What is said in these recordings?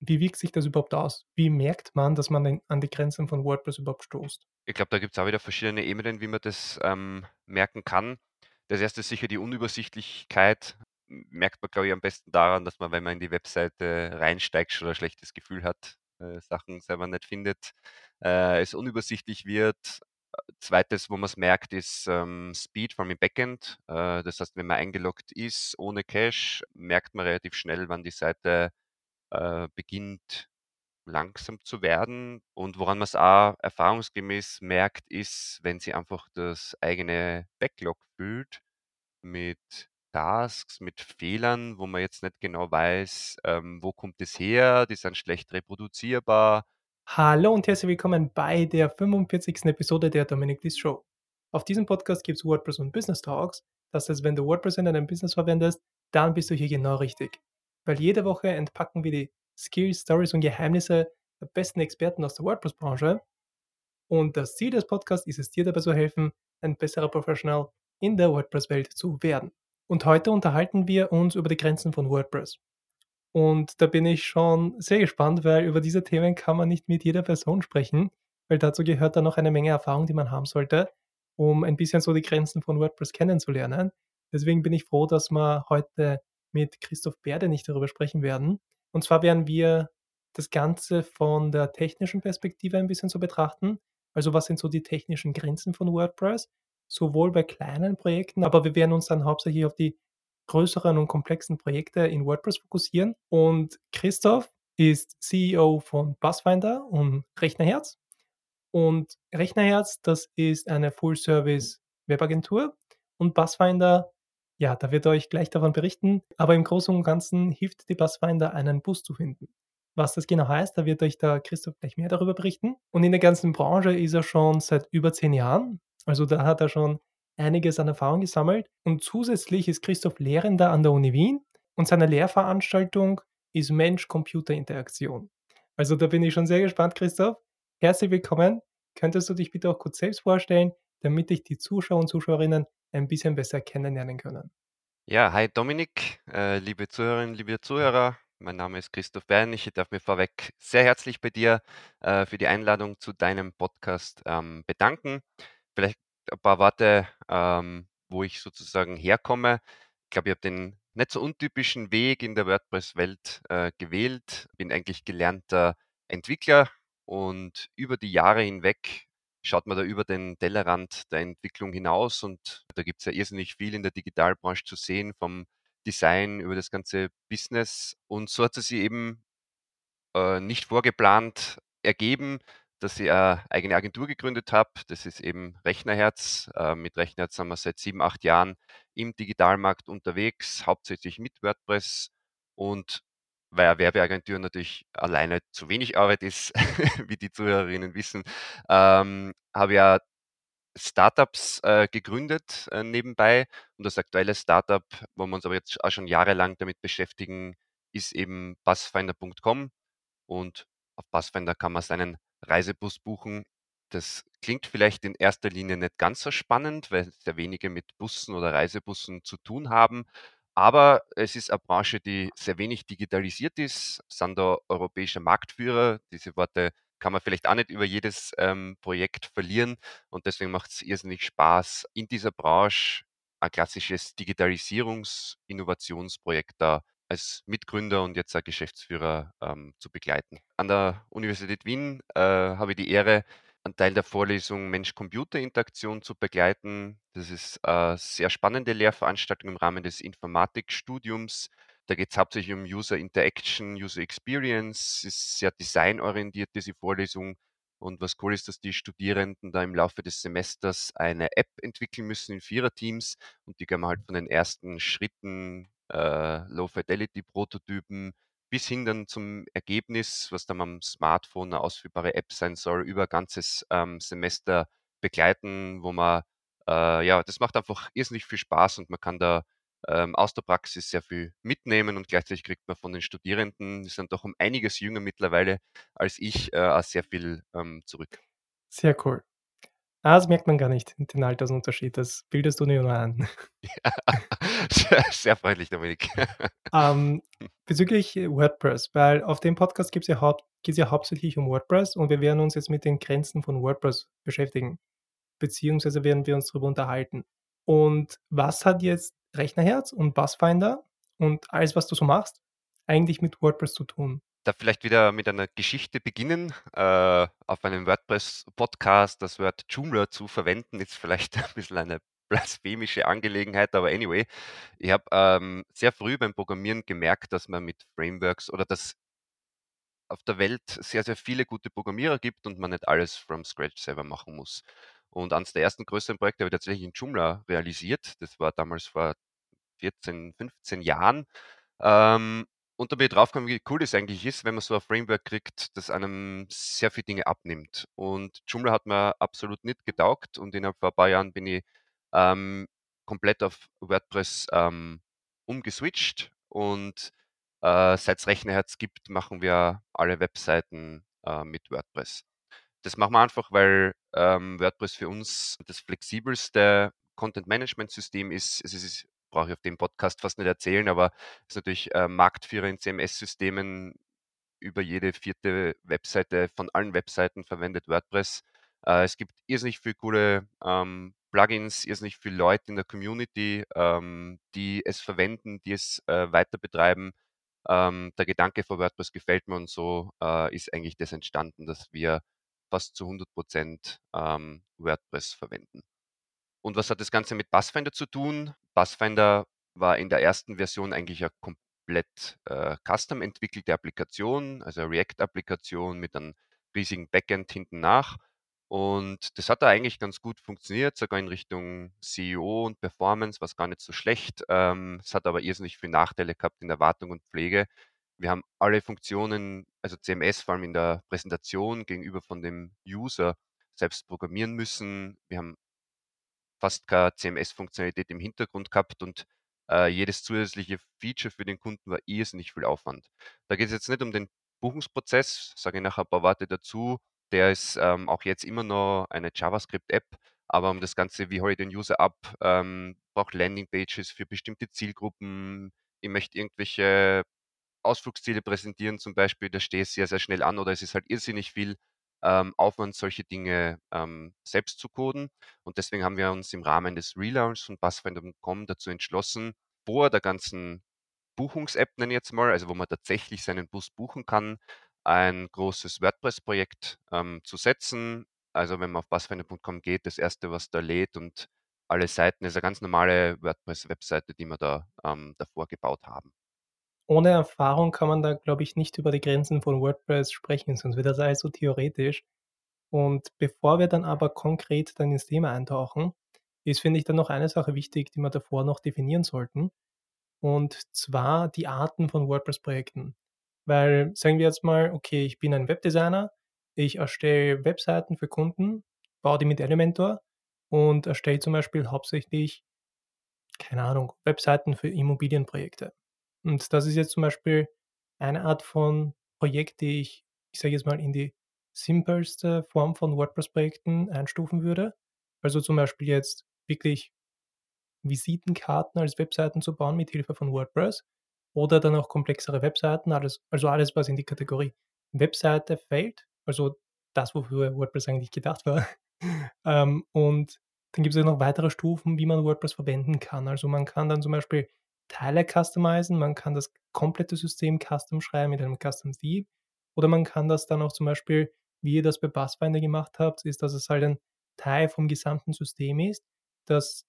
wie wirkt sich das überhaupt aus? Wie merkt man, dass man an die Grenzen von WordPress überhaupt stoßt? Ich glaube, da gibt's auch wieder verschiedene Ebenen, wie man das, ähm, merken kann. Das erste ist sicher die Unübersichtlichkeit. Merkt man, glaube ich, am besten daran, dass man, wenn man in die Webseite reinsteigt, schon ein schlechtes Gefühl hat, äh, Sachen selber nicht findet, äh, es unübersichtlich wird. Zweites, wo man's merkt, ist, ähm, Speed vom Backend. Äh, das heißt, wenn man eingeloggt ist ohne Cache, merkt man relativ schnell, wann die Seite, äh, beginnt langsam zu werden. Und woran man's auch erfahrungsgemäß merkt, ist, wenn sie einfach das eigene Backlog füllt mit Tasks, mit Fehlern, wo man jetzt nicht genau weiß, ähm, wo kommt es her? Die sind schlecht reproduzierbar. Hallo und herzlich willkommen bei der 45. Episode der Dominik Diss Show. Auf diesem Podcast gibt's WordPress und Business Talks. Das heißt, wenn du WordPress in deinem Business verwendest, dann bist du hier genau richtig. Weil jede Woche entpacken wir die Skills, Stories und Geheimnisse der besten Experten aus der WordPress-Branche. Und das Ziel des Podcasts ist es, dir dabei zu helfen, ein besserer Professional in der WordPress-Welt zu werden. Und heute unterhalten wir uns über die Grenzen von WordPress. Und da bin ich schon sehr gespannt, weil über diese Themen kann man nicht mit jeder Person sprechen, weil dazu gehört dann noch eine Menge Erfahrung, die man haben sollte, um ein bisschen so die Grenzen von WordPress kennenzulernen. Deswegen bin ich froh, dass wir heute mit Christoph Berde nicht darüber sprechen werden. Und zwar werden wir das Ganze von der technischen Perspektive ein bisschen so betrachten. Also was sind so die technischen Grenzen von WordPress? Sowohl bei kleinen Projekten, aber wir werden uns dann hauptsächlich auf die größeren und komplexen Projekte in WordPress fokussieren. Und Christoph ist CEO von Bassfinder und Rechnerherz. Und Rechnerherz, das ist eine Full-Service-Webagentur. Und Bassfinder, ja, da wird euch gleich davon berichten. Aber im Großen und Ganzen hilft die Bassfinder, einen Bus zu finden. Was das genau heißt, da wird euch der Christoph gleich mehr darüber berichten. Und in der ganzen Branche ist er schon seit über zehn Jahren. Also da hat er schon einiges an Erfahrung gesammelt. Und zusätzlich ist Christoph Lehrender an der Uni Wien und seine Lehrveranstaltung ist Mensch-Computer-Interaktion. Also da bin ich schon sehr gespannt, Christoph. Herzlich willkommen. Könntest du dich bitte auch kurz selbst vorstellen, damit dich die Zuschauer und Zuschauerinnen ein bisschen besser kennenlernen können? Ja, hi Dominik, äh, liebe Zuhörerinnen, liebe Zuhörer. Mein Name ist Christoph Bern. Ich darf mich vorweg sehr herzlich bei dir äh, für die Einladung zu deinem Podcast ähm, bedanken. Vielleicht ein paar Worte, ähm, wo ich sozusagen herkomme. Ich glaube, ich habe den nicht so untypischen Weg in der WordPress-Welt äh, gewählt. Bin eigentlich gelernter Entwickler und über die Jahre hinweg schaut man da über den Tellerrand der Entwicklung hinaus und da gibt es ja irrsinnig viel in der Digitalbranche zu sehen, vom Design über das ganze Business. Und so hat es sich eben äh, nicht vorgeplant ergeben, dass ich eine eigene Agentur gegründet habe. Das ist eben Rechnerherz. Äh, mit Rechnerherz sind wir seit sieben, acht Jahren im Digitalmarkt unterwegs, hauptsächlich mit WordPress. Und weil Werbeagentur natürlich alleine zu wenig Arbeit ist, wie die Zuhörerinnen wissen, ähm, habe ja Startups äh, gegründet äh, nebenbei. Und das aktuelle Startup, wo wir uns aber jetzt auch schon jahrelang damit beschäftigen, ist eben Busfinder.com. Und auf Busfinder kann man seinen Reisebus buchen. Das klingt vielleicht in erster Linie nicht ganz so spannend, weil sehr wenige mit Bussen oder Reisebussen zu tun haben. Aber es ist eine Branche, die sehr wenig digitalisiert ist, sind da europäischer Marktführer. Diese Worte kann man vielleicht auch nicht über jedes ähm, Projekt verlieren. Und deswegen macht es irrsinnig Spaß, in dieser Branche ein klassisches Digitalisierungs-Innovationsprojekt da als Mitgründer und jetzt auch Geschäftsführer ähm, zu begleiten. An der Universität Wien äh, habe ich die Ehre, einen Teil der Vorlesung Mensch-Computer-Interaktion zu begleiten. Das ist eine sehr spannende Lehrveranstaltung im Rahmen des Informatikstudiums. Da geht es hauptsächlich um User Interaction, User Experience, ist sehr designorientiert, diese Vorlesung. Und was cool ist, dass die Studierenden da im Laufe des Semesters eine App entwickeln müssen in Viererteams und die können wir halt von den ersten Schritten, äh, Low-Fidelity-Prototypen bis hin dann zum Ergebnis, was dann am Smartphone eine ausführbare App sein soll, über ein ganzes ähm, Semester begleiten, wo man, äh, ja, das macht einfach irrsinnig viel Spaß und man kann da ähm, aus der Praxis sehr viel mitnehmen und gleichzeitig kriegt man von den Studierenden, die sind doch um einiges jünger mittlerweile als ich, äh, auch sehr viel ähm, zurück. Sehr cool. Ah, das merkt man gar nicht, den Altersunterschied. Das bildest du nur ein. Ja, sehr, sehr freundlich, Dominik. Ähm, bezüglich WordPress, weil auf dem Podcast ja haupt geht's ja hauptsächlich um WordPress und wir werden uns jetzt mit den Grenzen von WordPress beschäftigen, beziehungsweise werden wir uns darüber unterhalten. Und was hat jetzt Rechnerherz und Bassfinder und alles, was du so machst, eigentlich mit WordPress zu tun? Da vielleicht wieder mit einer Geschichte beginnen. Äh, auf einem WordPress-Podcast das Wort Joomla zu verwenden, ist vielleicht ein bisschen eine blasphemische Angelegenheit, aber anyway, ich habe ähm, sehr früh beim Programmieren gemerkt, dass man mit Frameworks oder dass auf der Welt sehr, sehr viele gute Programmierer gibt und man nicht alles from scratch selber machen muss. Und eines der ersten größeren Projekte habe ich tatsächlich in Joomla realisiert. Das war damals vor 14, 15 Jahren. Ähm, und da bin ich draufgekommen, wie cool das eigentlich ist, wenn man so ein Framework kriegt, das einem sehr viele Dinge abnimmt. Und Joomla hat mir absolut nicht getaugt und innerhalb von ein paar Jahren bin ich ähm, komplett auf WordPress ähm, umgeswitcht und äh, seit es Rechnerherz gibt, machen wir alle Webseiten äh, mit WordPress. Das machen wir einfach, weil ähm, WordPress für uns das flexibelste Content-Management-System ist. Es ist brauche ich auf dem Podcast fast nicht erzählen, aber ist natürlich äh, Marktführer in CMS-Systemen. Über jede vierte Webseite von allen Webseiten verwendet WordPress. Äh, es gibt irrsinnig viele coole ähm, Plugins, irrsinnig viele Leute in der Community, ähm, die es verwenden, die es äh, weiter betreiben. Ähm, der Gedanke von WordPress gefällt mir und so äh, ist eigentlich das entstanden, dass wir fast zu 100 Prozent ähm, WordPress verwenden. Und was hat das Ganze mit Pathfinder zu tun? Pathfinder war in der ersten Version eigentlich eine komplett äh, custom entwickelte Applikation, also React-Applikation mit einem riesigen Backend hinten nach. Und das hat da eigentlich ganz gut funktioniert, sogar in Richtung CEO und Performance, was gar nicht so schlecht. Ähm, es hat aber irrsinnig viele Nachteile gehabt in der Wartung und Pflege. Wir haben alle Funktionen, also CMS vor allem in der Präsentation gegenüber von dem User selbst programmieren müssen. Wir haben fast keine CMS-Funktionalität im Hintergrund gehabt und äh, jedes zusätzliche Feature für den Kunden war irrsinnig viel Aufwand. Da geht es jetzt nicht um den Buchungsprozess, sage ich nachher ein paar Worte dazu. Der ist ähm, auch jetzt immer noch eine JavaScript-App, aber um das Ganze, wie hole ich den User ab, ähm, brauche Landingpages für bestimmte Zielgruppen. Ich möchte irgendwelche Ausflugsziele präsentieren zum Beispiel, da stehe ich sehr, sehr schnell an oder es ist halt irrsinnig viel ähm, Aufwand, solche Dinge ähm, selbst zu coden. Und deswegen haben wir uns im Rahmen des Relaunchs von Passfinder.com dazu entschlossen, vor der ganzen Buchungs-App, nenne ich jetzt mal, also wo man tatsächlich seinen Bus buchen kann, ein großes WordPress-Projekt ähm, zu setzen. Also wenn man auf passfinder.com geht, das erste, was da lädt und alle Seiten ist eine ganz normale WordPress-Webseite, die wir da ähm, davor gebaut haben ohne Erfahrung kann man da, glaube ich, nicht über die Grenzen von WordPress sprechen, sonst wird das alles so theoretisch. Und bevor wir dann aber konkret dann ins Thema eintauchen, ist, finde ich, dann noch eine Sache wichtig, die wir davor noch definieren sollten. Und zwar die Arten von WordPress-Projekten. Weil sagen wir jetzt mal, okay, ich bin ein Webdesigner, ich erstelle Webseiten für Kunden, baue die mit Elementor und erstelle zum Beispiel hauptsächlich, keine Ahnung, Webseiten für Immobilienprojekte. Und das ist jetzt zum Beispiel eine Art von Projekt, die ich, ich sage jetzt mal, in die simpelste Form von WordPress-Projekten einstufen würde. Also zum Beispiel jetzt wirklich Visitenkarten als Webseiten zu bauen mit Hilfe von WordPress oder dann auch komplexere Webseiten, alles, also alles, was in die Kategorie Webseite fällt, also das, wofür WordPress eigentlich gedacht war. ähm, und dann gibt es ja noch weitere Stufen, wie man WordPress verwenden kann. Also man kann dann zum Beispiel Teile customizen, man kann das komplette System custom schreiben mit einem Custom Theme oder man kann das dann auch zum Beispiel, wie ihr das bei Bassfinder gemacht habt, ist, dass es halt ein Teil vom gesamten System ist, das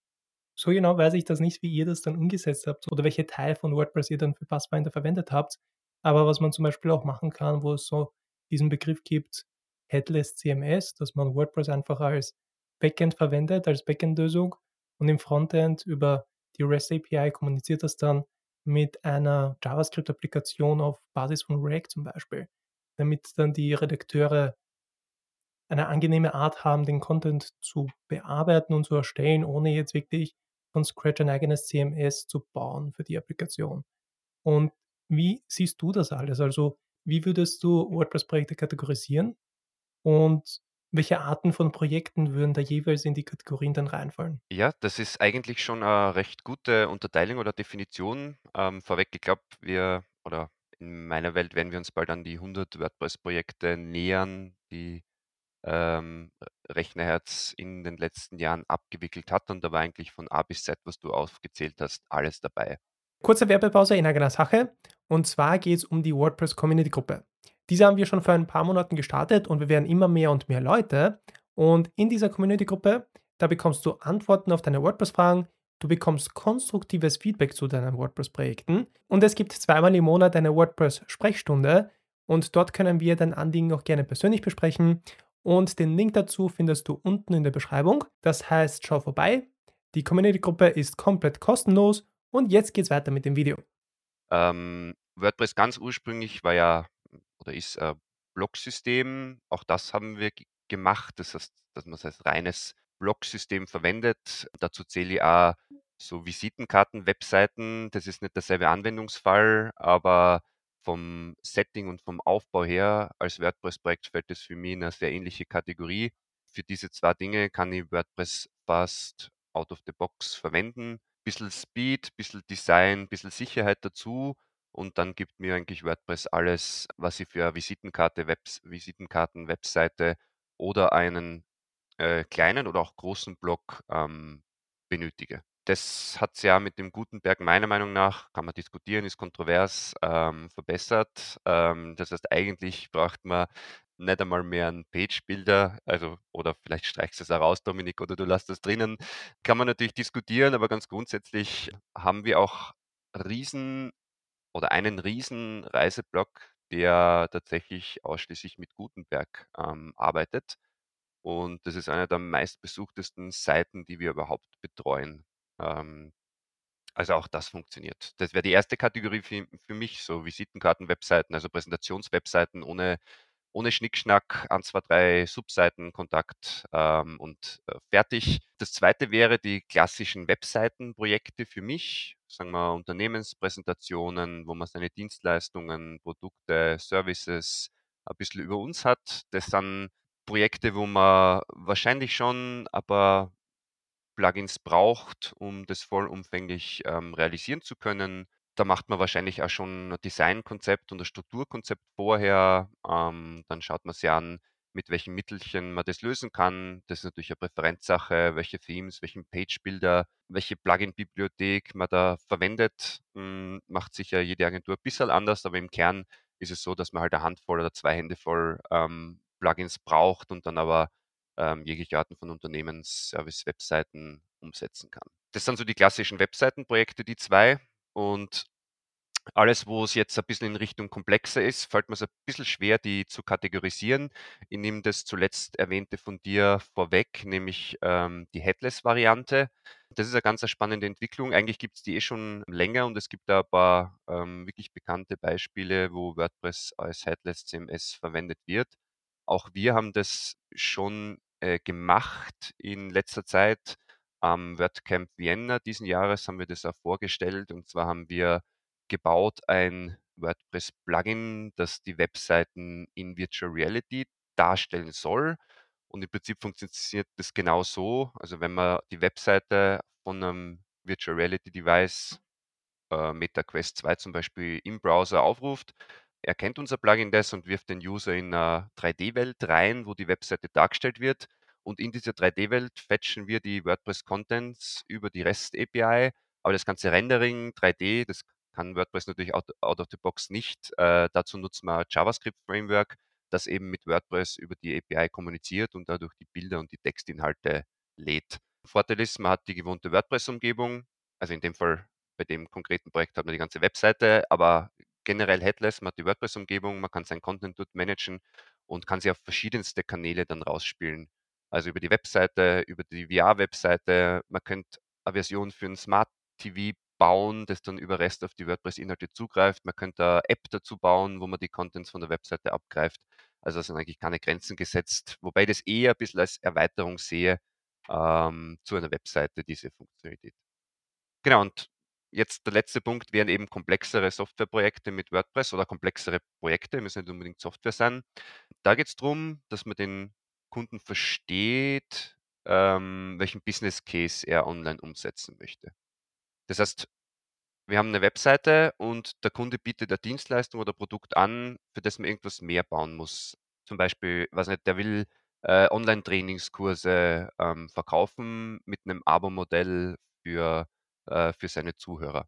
so genau weiß ich das nicht, wie ihr das dann umgesetzt habt oder welche Teil von WordPress ihr dann für Bassfinder verwendet habt. Aber was man zum Beispiel auch machen kann, wo es so diesen Begriff gibt, Headless CMS, dass man WordPress einfach als Backend verwendet, als Backend-Lösung und im Frontend über die REST API kommuniziert das dann mit einer JavaScript-Applikation auf Basis von React zum Beispiel, damit dann die Redakteure eine angenehme Art haben, den Content zu bearbeiten und zu erstellen, ohne jetzt wirklich von Scratch ein eigenes CMS zu bauen für die Applikation. Und wie siehst du das alles? Also, wie würdest du WordPress-Projekte kategorisieren? Und Welche Arten von Projekten würden da jeweils in die Kategorien dann reinfallen? Ja, das ist eigentlich schon 'ne recht gute Unterteilung oder Definition. Ähm, vorweg, ich glaube, wir oder in meiner Welt werden wir uns bald an die 100 WordPress-Projekte nähern, die, ähm, Rechnerherz in den letzten Jahren abgewickelt hat und da war eigentlich von A bis Z, was du aufgezählt hast, alles dabei. Kurze Werbepause in eigener Sache. Und zwar geht es um die WordPress Community Gruppe. Diese haben wir schon vor ein paar Monaten gestartet und wir werden immer mehr und mehr Leute. Und in dieser Community Gruppe, da bekommst du Antworten auf deine WordPress-Fragen, du bekommst konstruktives Feedback zu deinen WordPress-Projekten und es gibt zweimal im Monat eine WordPress-Sprechstunde und dort können wir dein Anliegen auch gerne persönlich besprechen. Und den Link dazu findest du unten in der Beschreibung. Das heißt, schau vorbei. Die Community-Gruppe ist komplett kostenlos und jetzt geht's weiter mit dem Video. Ähm, WordPress ganz ursprünglich war ja oder ist ein Blogsystem. Auch das haben wir gemacht. Das heißt, dass man es als reines Blogsystem verwendet. Dazu zähle ich auch so Visitenkarten, Webseiten. Das ist nicht derselbe Anwendungsfall, aber vom Setting und vom Aufbau her als WordPress-Projekt fällt das für mich in eine sehr ähnliche Kategorie. Für diese 2 Dinge kann ich WordPress fast out of the box verwenden. Bisschen Speed, bisschen Design, bisschen Sicherheit dazu und dann gibt mir eigentlich WordPress alles, was ich für Visitenkarte, Webs Visitenkarten-Webseite oder einen, äh, kleinen oder auch großen Blog, ähm, benötige. Das hat's ja mit dem Gutenberg meiner Meinung nach kann man diskutieren, ist kontrovers, ähm, verbessert. Ähm, das heißt, eigentlich braucht man nicht einmal mehr 'n Page-Builder, also oder vielleicht streichst du es auch raus, Dominik, oder du lässt das drinnen. Kann man natürlich diskutieren, aber ganz grundsätzlich haben wir auch riesen oder einen riesen Reiseblog, der tatsächlich ausschließlich mit Gutenberg, ähm, arbeitet. Und das ist eine der meistbesuchtesten Seiten, die wir überhaupt betreuen. Ähm, also auch das funktioniert. Das wäre die erste Kategorie für für mich, so Visitenkarten-Webseiten, also Präsentationswebseiten ohne ohne Schnickschnack, 1, 2, 3 Subseiten, Kontakt, ähm, und, äh, fertig. Das Zweite wäre die klassischen Webseitenprojekte für mich, sagen wir Unternehmenspräsentationen, wo man seine Dienstleistungen, Produkte, Services ein bisschen über uns hat. Das sind Projekte, wo man wahrscheinlich schon paar Plugins braucht, um das vollumfänglich, ähm, realisieren zu können. Da macht man wahrscheinlich auch schon 'n Designkonzept und 'n Strukturkonzept vorher. Ähm, dann schaut man sich an, mit welchen Mittelchen man das lösen kann. Das ist natürlich eine Präferenzsache, welche Themes, welchen Page-Builder, welche Plugin-Bibliothek man da verwendet. Hm, macht sicher jede Agentur ein bisschen anders, aber im Kern ist es so, dass man halt eine Handvoll oder 2 Hände voll, ähm, Plugins braucht und dann aber, ähm, jegliche Arten von Unternehmensservice-Webseiten umsetzen kann. Das sind so die klassischen Webseitenprojekte, die 2. Und alles, wo es jetzt ein bisschen in Richtung komplexer ist, fällt mir's ein bisschen schwer, die zu kategorisieren. Ich nehme das zuletzt Erwähnte von dir vorweg, nämlich, ähm, die Headless-Variante. Das ist eine ganz spannende Entwicklung. Eigentlich gibt's die eh schon länger und es gibt da ein paar, ähm, wirklich bekannte Beispiele, wo WordPress als Headless CMS verwendet wird. Auch wir haben das schon, äh, gemacht in letzter Zeit. Am WordCamp Vienna diesen Jahres haben wir das auch vorgestellt und zwar haben wir gebaut ein WordPress-Plugin, das die Webseiten in Virtual Reality darstellen soll. Und im Prinzip funktioniert das genau so. Also, wenn man die Webseite von einem Virtual Reality Device, äh, Meta Quest 2 zum Beispiel im Browser aufruft, erkennt unser Plugin das und wirft den User in 'ne 3D-Welt rein, wo die Webseite dargestellt wird. Und in dieser 3D-Welt fetchen wir die WordPress-Contents über die REST-API, aber das ganze Rendering 3D, das kann WordPress natürlich out out of the box nicht. Äh, dazu nutzen wir JavaScript-Framework, das eben mit WordPress über die API kommuniziert und dadurch die Bilder und die Textinhalte lädt. Vorteil ist, man hat die gewohnte WordPress-Umgebung, also in dem Fall bei dem konkreten Projekt hat man die ganze Webseite, aber generell headless, man hat die WordPress-Umgebung, man kann seinen Content dort managen und kann sie auf verschiedenste Kanäle dann rausspielen. Also über die Webseite, über die VR-Webseite. Man könnte eine Version für 'n Smart TV bauen, das dann über REST auf die WordPress-Inhalte zugreift. Man könnte eine App dazu bauen, wo man die Contents von der Webseite abgreift. Also, es sind eigentlich keine Grenzen gesetzt, wobei ich das eher ein bisschen als Erweiterung sehe, ähm, zu einer Webseite, diese Funktionalität. Genau, und jetzt der letzte Punkt wären eben komplexere Softwareprojekte mit WordPress oder komplexere Projekte, müssen nicht unbedingt Software sein. Da geht's drum, dass man den Kunden versteht, ähm, welchen Business Case er online umsetzen möchte. Das heißt, wir haben eine Webseite und der Kunde bietet eine Dienstleistung oder Produkt an, für das man irgendwas mehr bauen muss. Zum Beispiel, weiß nicht, der will äh, Online-Trainingskurse ähm, verkaufen mit einem Abo-Modell für, äh, für seine Zuhörer.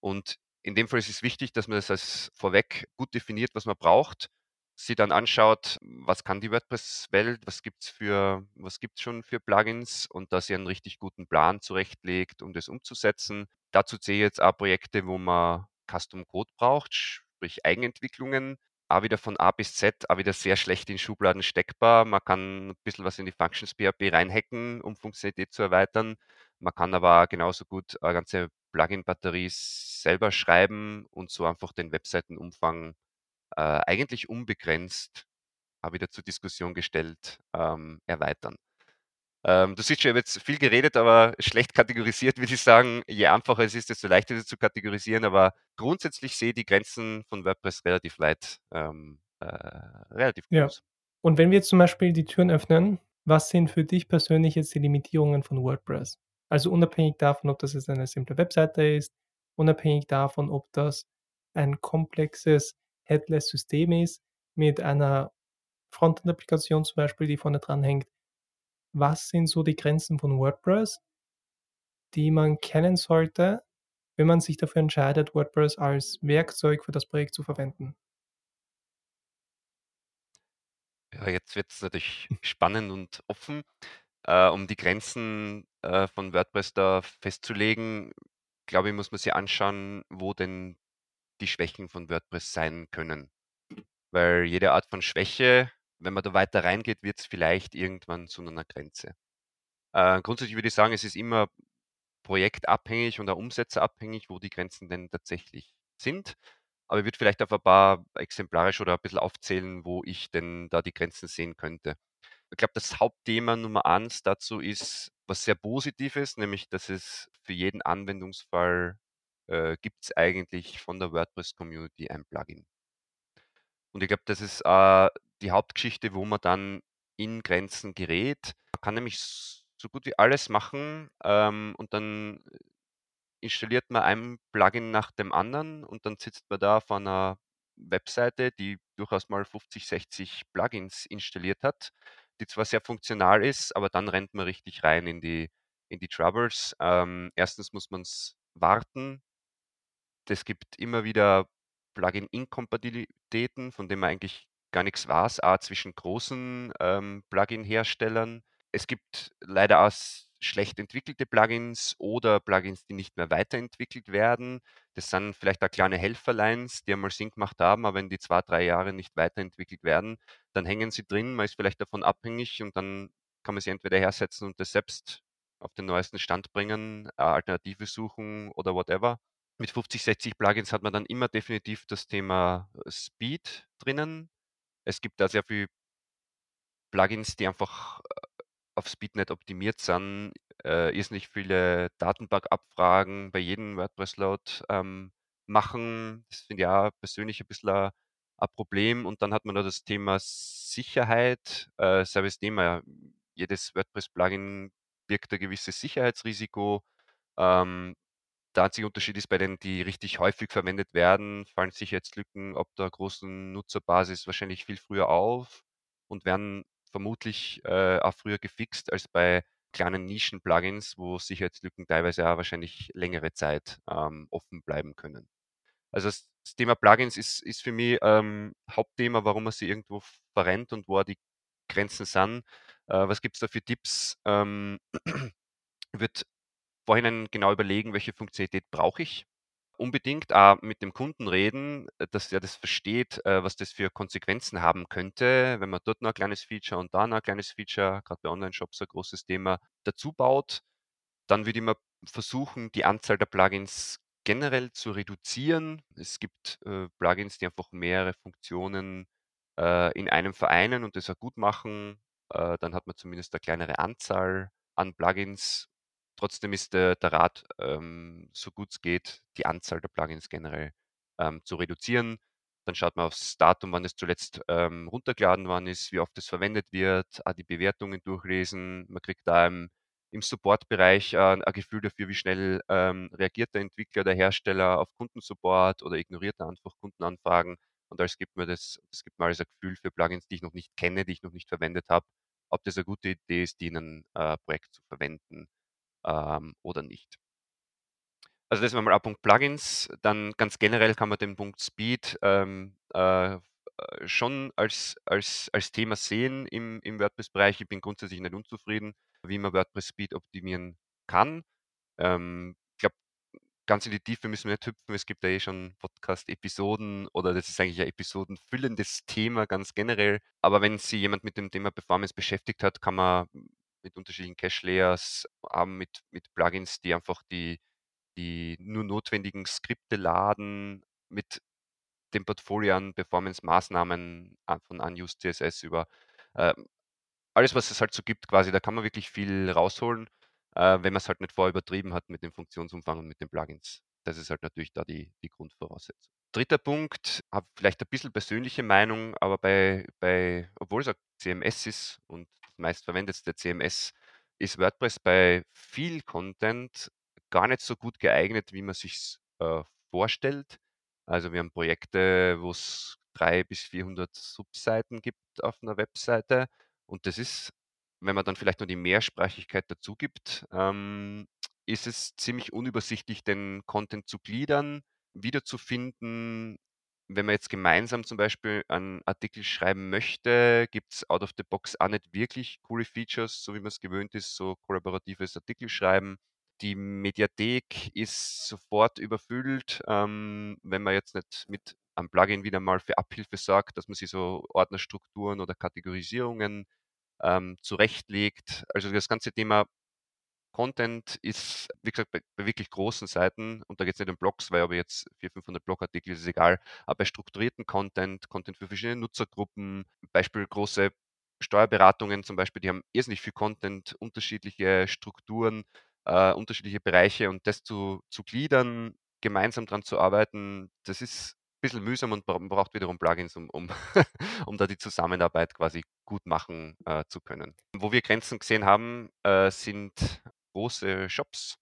Und in dem Fall ist es wichtig, dass man das als vorweg gut definiert, was man braucht, sie dann anschaut, was kann die WordPress-Welt, was gibt's für, was gibt's schon für Plugins und dass ihr einen richtig guten Plan zurechtlegt, um das umzusetzen. Dazu zähle ich jetzt auch Projekte, wo man Custom Code braucht, sprich Eigenentwicklungen. Auch wieder von A bis Z, auch wieder sehr schlecht in Schubladen steckbar. Man kann ein bisschen was in die Functions PHP reinhacken, um Funktionalität zu erweitern. Man kann aber genauso gut eine ganze Plugin-Batterie selber schreiben und so einfach den Webseitenumfang äh, eigentlich unbegrenzt, habe ich zur Diskussion gestellt, ähm, erweitern. Ähm, du siehst schon, ich habe jetzt viel geredet, aber schlecht kategorisiert, würde ich sagen. Je einfacher es ist, desto leichter ist es zu kategorisieren. Aber grundsätzlich sehe ich die Grenzen von WordPress relativ weit, ähm, äh, relativ Ja. groß. Und wenn wir jetzt zum Beispiel die Türen öffnen, was sind für dich persönlich jetzt die Limitierungen von WordPress? Also unabhängig davon, ob das jetzt eine simple Webseite ist, unabhängig davon, ob das ein komplexes Headless-System ist mit einer Frontend-Applikation zum Beispiel, die vorne dran hängt. Was sind so die Grenzen von WordPress, die man kennen sollte, wenn man sich dafür entscheidet, WordPress als Werkzeug für das Projekt zu verwenden? Ja, jetzt wird es natürlich spannend und offen. Äh, um die Grenzen äh, von WordPress da festzulegen, glaube ich, muss man sich anschauen, wo denn die Schwächen von WordPress sein können. Weil jede Art von Schwäche, wenn man da weiter reingeht, wird es vielleicht irgendwann zu einer Grenze. Äh, grundsätzlich würde ich sagen, es ist immer projektabhängig und auch umsetzerabhängig, wo die Grenzen denn tatsächlich sind. Aber ich würde vielleicht auf ein paar exemplarisch oder ein bisschen aufzählen, wo ich denn da die Grenzen sehen könnte. Ich glaube, das Hauptthema Nummer eins dazu ist was sehr Positives, nämlich dass es für jeden Anwendungsfall äh, gibt es eigentlich von der WordPress-Community ein Plugin. Und ich glaube, das ist äh, die Hauptgeschichte, wo man dann in Grenzen gerät. Man kann nämlich so gut wie alles machen ähm, und dann installiert man ein Plugin nach dem anderen und dann sitzt man da vor einer Webseite, die durchaus mal 50, 60 Plugins installiert hat, die zwar sehr funktional ist, aber dann rennt man richtig rein in die, in die Troubles. Ähm, erstens muss man es warten. Es gibt immer wieder Plugin-Inkompatibilitäten, von denen man eigentlich gar nichts weiß, auch zwischen großen ähm, Plugin-Herstellern. Es gibt leider auch schlecht entwickelte Plugins oder Plugins, die nicht mehr weiterentwickelt werden. Das sind vielleicht auch kleine Helferlines, die einmal Sinn gemacht haben, aber wenn die zwei, drei Jahre nicht weiterentwickelt werden, dann hängen sie drin, man ist vielleicht davon abhängig und dann kann man sie entweder hersetzen und das selbst auf den neuesten Stand bringen, Alternative suchen oder whatever. Mit 50, 60 Plugins hat man dann immer definitiv das Thema Speed drinnen. Es gibt da sehr viel Plugins, die einfach auf Speednet optimiert sind, äh, irrsinnig viele Datenbankabfragen bei jedem WordPress-Load ähm, machen. Das finde ich auch persönlich ein bisschen ein, Problem. Und dann hat man noch das Thema Sicherheit, äh, Service Thema. Jedes WordPress-Plugin birgt ein gewisses Sicherheitsrisiko. Ähm, der einzige Unterschied ist bei denen, die richtig häufig verwendet werden, fallen Sicherheitslücken ob der großen Nutzerbasis wahrscheinlich viel früher auf und werden vermutlich äh, auch früher gefixt als bei kleinen Nischen-Plugins, wo Sicherheitslücken teilweise auch wahrscheinlich längere Zeit ähm, offen bleiben können. Also das, das Thema Plugins ist, ist für mich ähm, Hauptthema, warum man sie irgendwo verrennt und wo die Grenzen sind. Äh, was gibt es da für Tipps? Ähm, wird vorhin genau überlegen, welche Funktionalität brauche ich unbedingt auch mit dem Kunden reden, äh, dass er das versteht, äh, was das für Konsequenzen haben könnte, wenn man dort noch ein kleines Feature und da noch ein kleines Feature, gerade bei Online-Shops ein großes Thema, dazu baut. Dann würde ich mal versuchen, die Anzahl der Plugins generell zu reduzieren. Es gibt äh, Plugins, die einfach mehrere Funktionen in einem vereinen und das auch gut machen. Dann hat man zumindest eine kleinere Anzahl an Plugins Trotzdem ist der, der Rat, ähm, so gut es geht, die Anzahl der Plugins generell ähm, zu reduzieren. Dann schaut man aufs Datum, wann es zuletzt ähm, runtergeladen worden ist, wie oft es verwendet wird, die Bewertungen durchlesen. Man kriegt da im, im Support-Bereich äh, ein Gefühl dafür, wie schnell ähm, reagiert der Entwickler, der Hersteller auf Kundensupport oder ignoriert er einfach Kundenanfragen. Und das gibt mir das, das gibt mir alles ein Gefühl für Plugins, die ich noch nicht kenne, die ich noch nicht verwendet habe, ob das eine gute Idee ist, die in einem äh, Projekt zu verwenden ähm, oder nicht. Also das war mal ein Punkt Plugins. Dann ganz generell kann man den Punkt Speed ähm, äh, schon als, als, als Thema sehen im, im WordPress-Bereich. Ich bin grundsätzlich nicht unzufrieden, wie man WordPress Speed optimieren kann. Ähm, ich glaube, ganz in die Tiefe müssen wir nicht hüpfen. Es gibt ja eh schon Podcast-Episoden oder das ist eigentlich ein episodenfüllendes Thema ganz generell. Aber wenn sich jemand mit dem Thema Performance beschäftigt hat, kann man mit unterschiedlichen Cache-Layers haben, mit, mit Plugins, die einfach die, die nur notwendigen Skripte laden, mit dem Portfolio an Performance-Maßnahmen von Unused CSS über äh, alles, was es halt so gibt, quasi, da kann man wirklich viel rausholen, äh, wenn man es halt nicht vorher übertrieben hat mit dem Funktionsumfang und mit den Plugins. Das ist halt natürlich da die, die Grundvoraussetzung. Dritter Punkt, habe vielleicht ein bisschen persönliche Meinung, aber bei, bei obwohl es ein CMS ist und meistverwendetste CMS ist WordPress bei viel Content gar nicht so gut geeignet, wie man sich äh, vorstellt. Also wir haben Projekte, wo es drei bis 400 Subseiten gibt auf einer Webseite und das ist, wenn man dann vielleicht noch die Mehrsprachigkeit dazu gibt, ähm, ist es ziemlich unübersichtlich, den Content zu gliedern, wiederzufinden. Wenn man jetzt gemeinsam zum Beispiel einen Artikel schreiben möchte, gibt es out of the box auch nicht wirklich coole Features, so wie man es gewöhnt ist, so kollaboratives Artikelschreiben. Die Mediathek ist sofort überfüllt, ähm, wenn man jetzt nicht mit einem Plugin wieder mal für Abhilfe sorgt, dass man sich so Ordnerstrukturen oder Kategorisierungen ähm, zurechtlegt. Also das ganze Thema Content ist, wie gesagt, bei, bei wirklich großen Seiten, und da geht es nicht um Blogs, weil aber jetzt 400, 500 Blogartikel ist es egal, aber bei strukturierten Content, Content für verschiedene Nutzergruppen, Beispiel große Steuerberatungen zum Beispiel, die haben irrsinnig viel Content, unterschiedliche Strukturen, äh, unterschiedliche Bereiche und das zu, zu gliedern, gemeinsam daran zu arbeiten, das ist ein bisschen mühsam und man braucht wiederum Plugins, um, um, um da die Zusammenarbeit quasi gut machen äh, zu können. Wo wir Grenzen gesehen haben, äh, sind große Shops.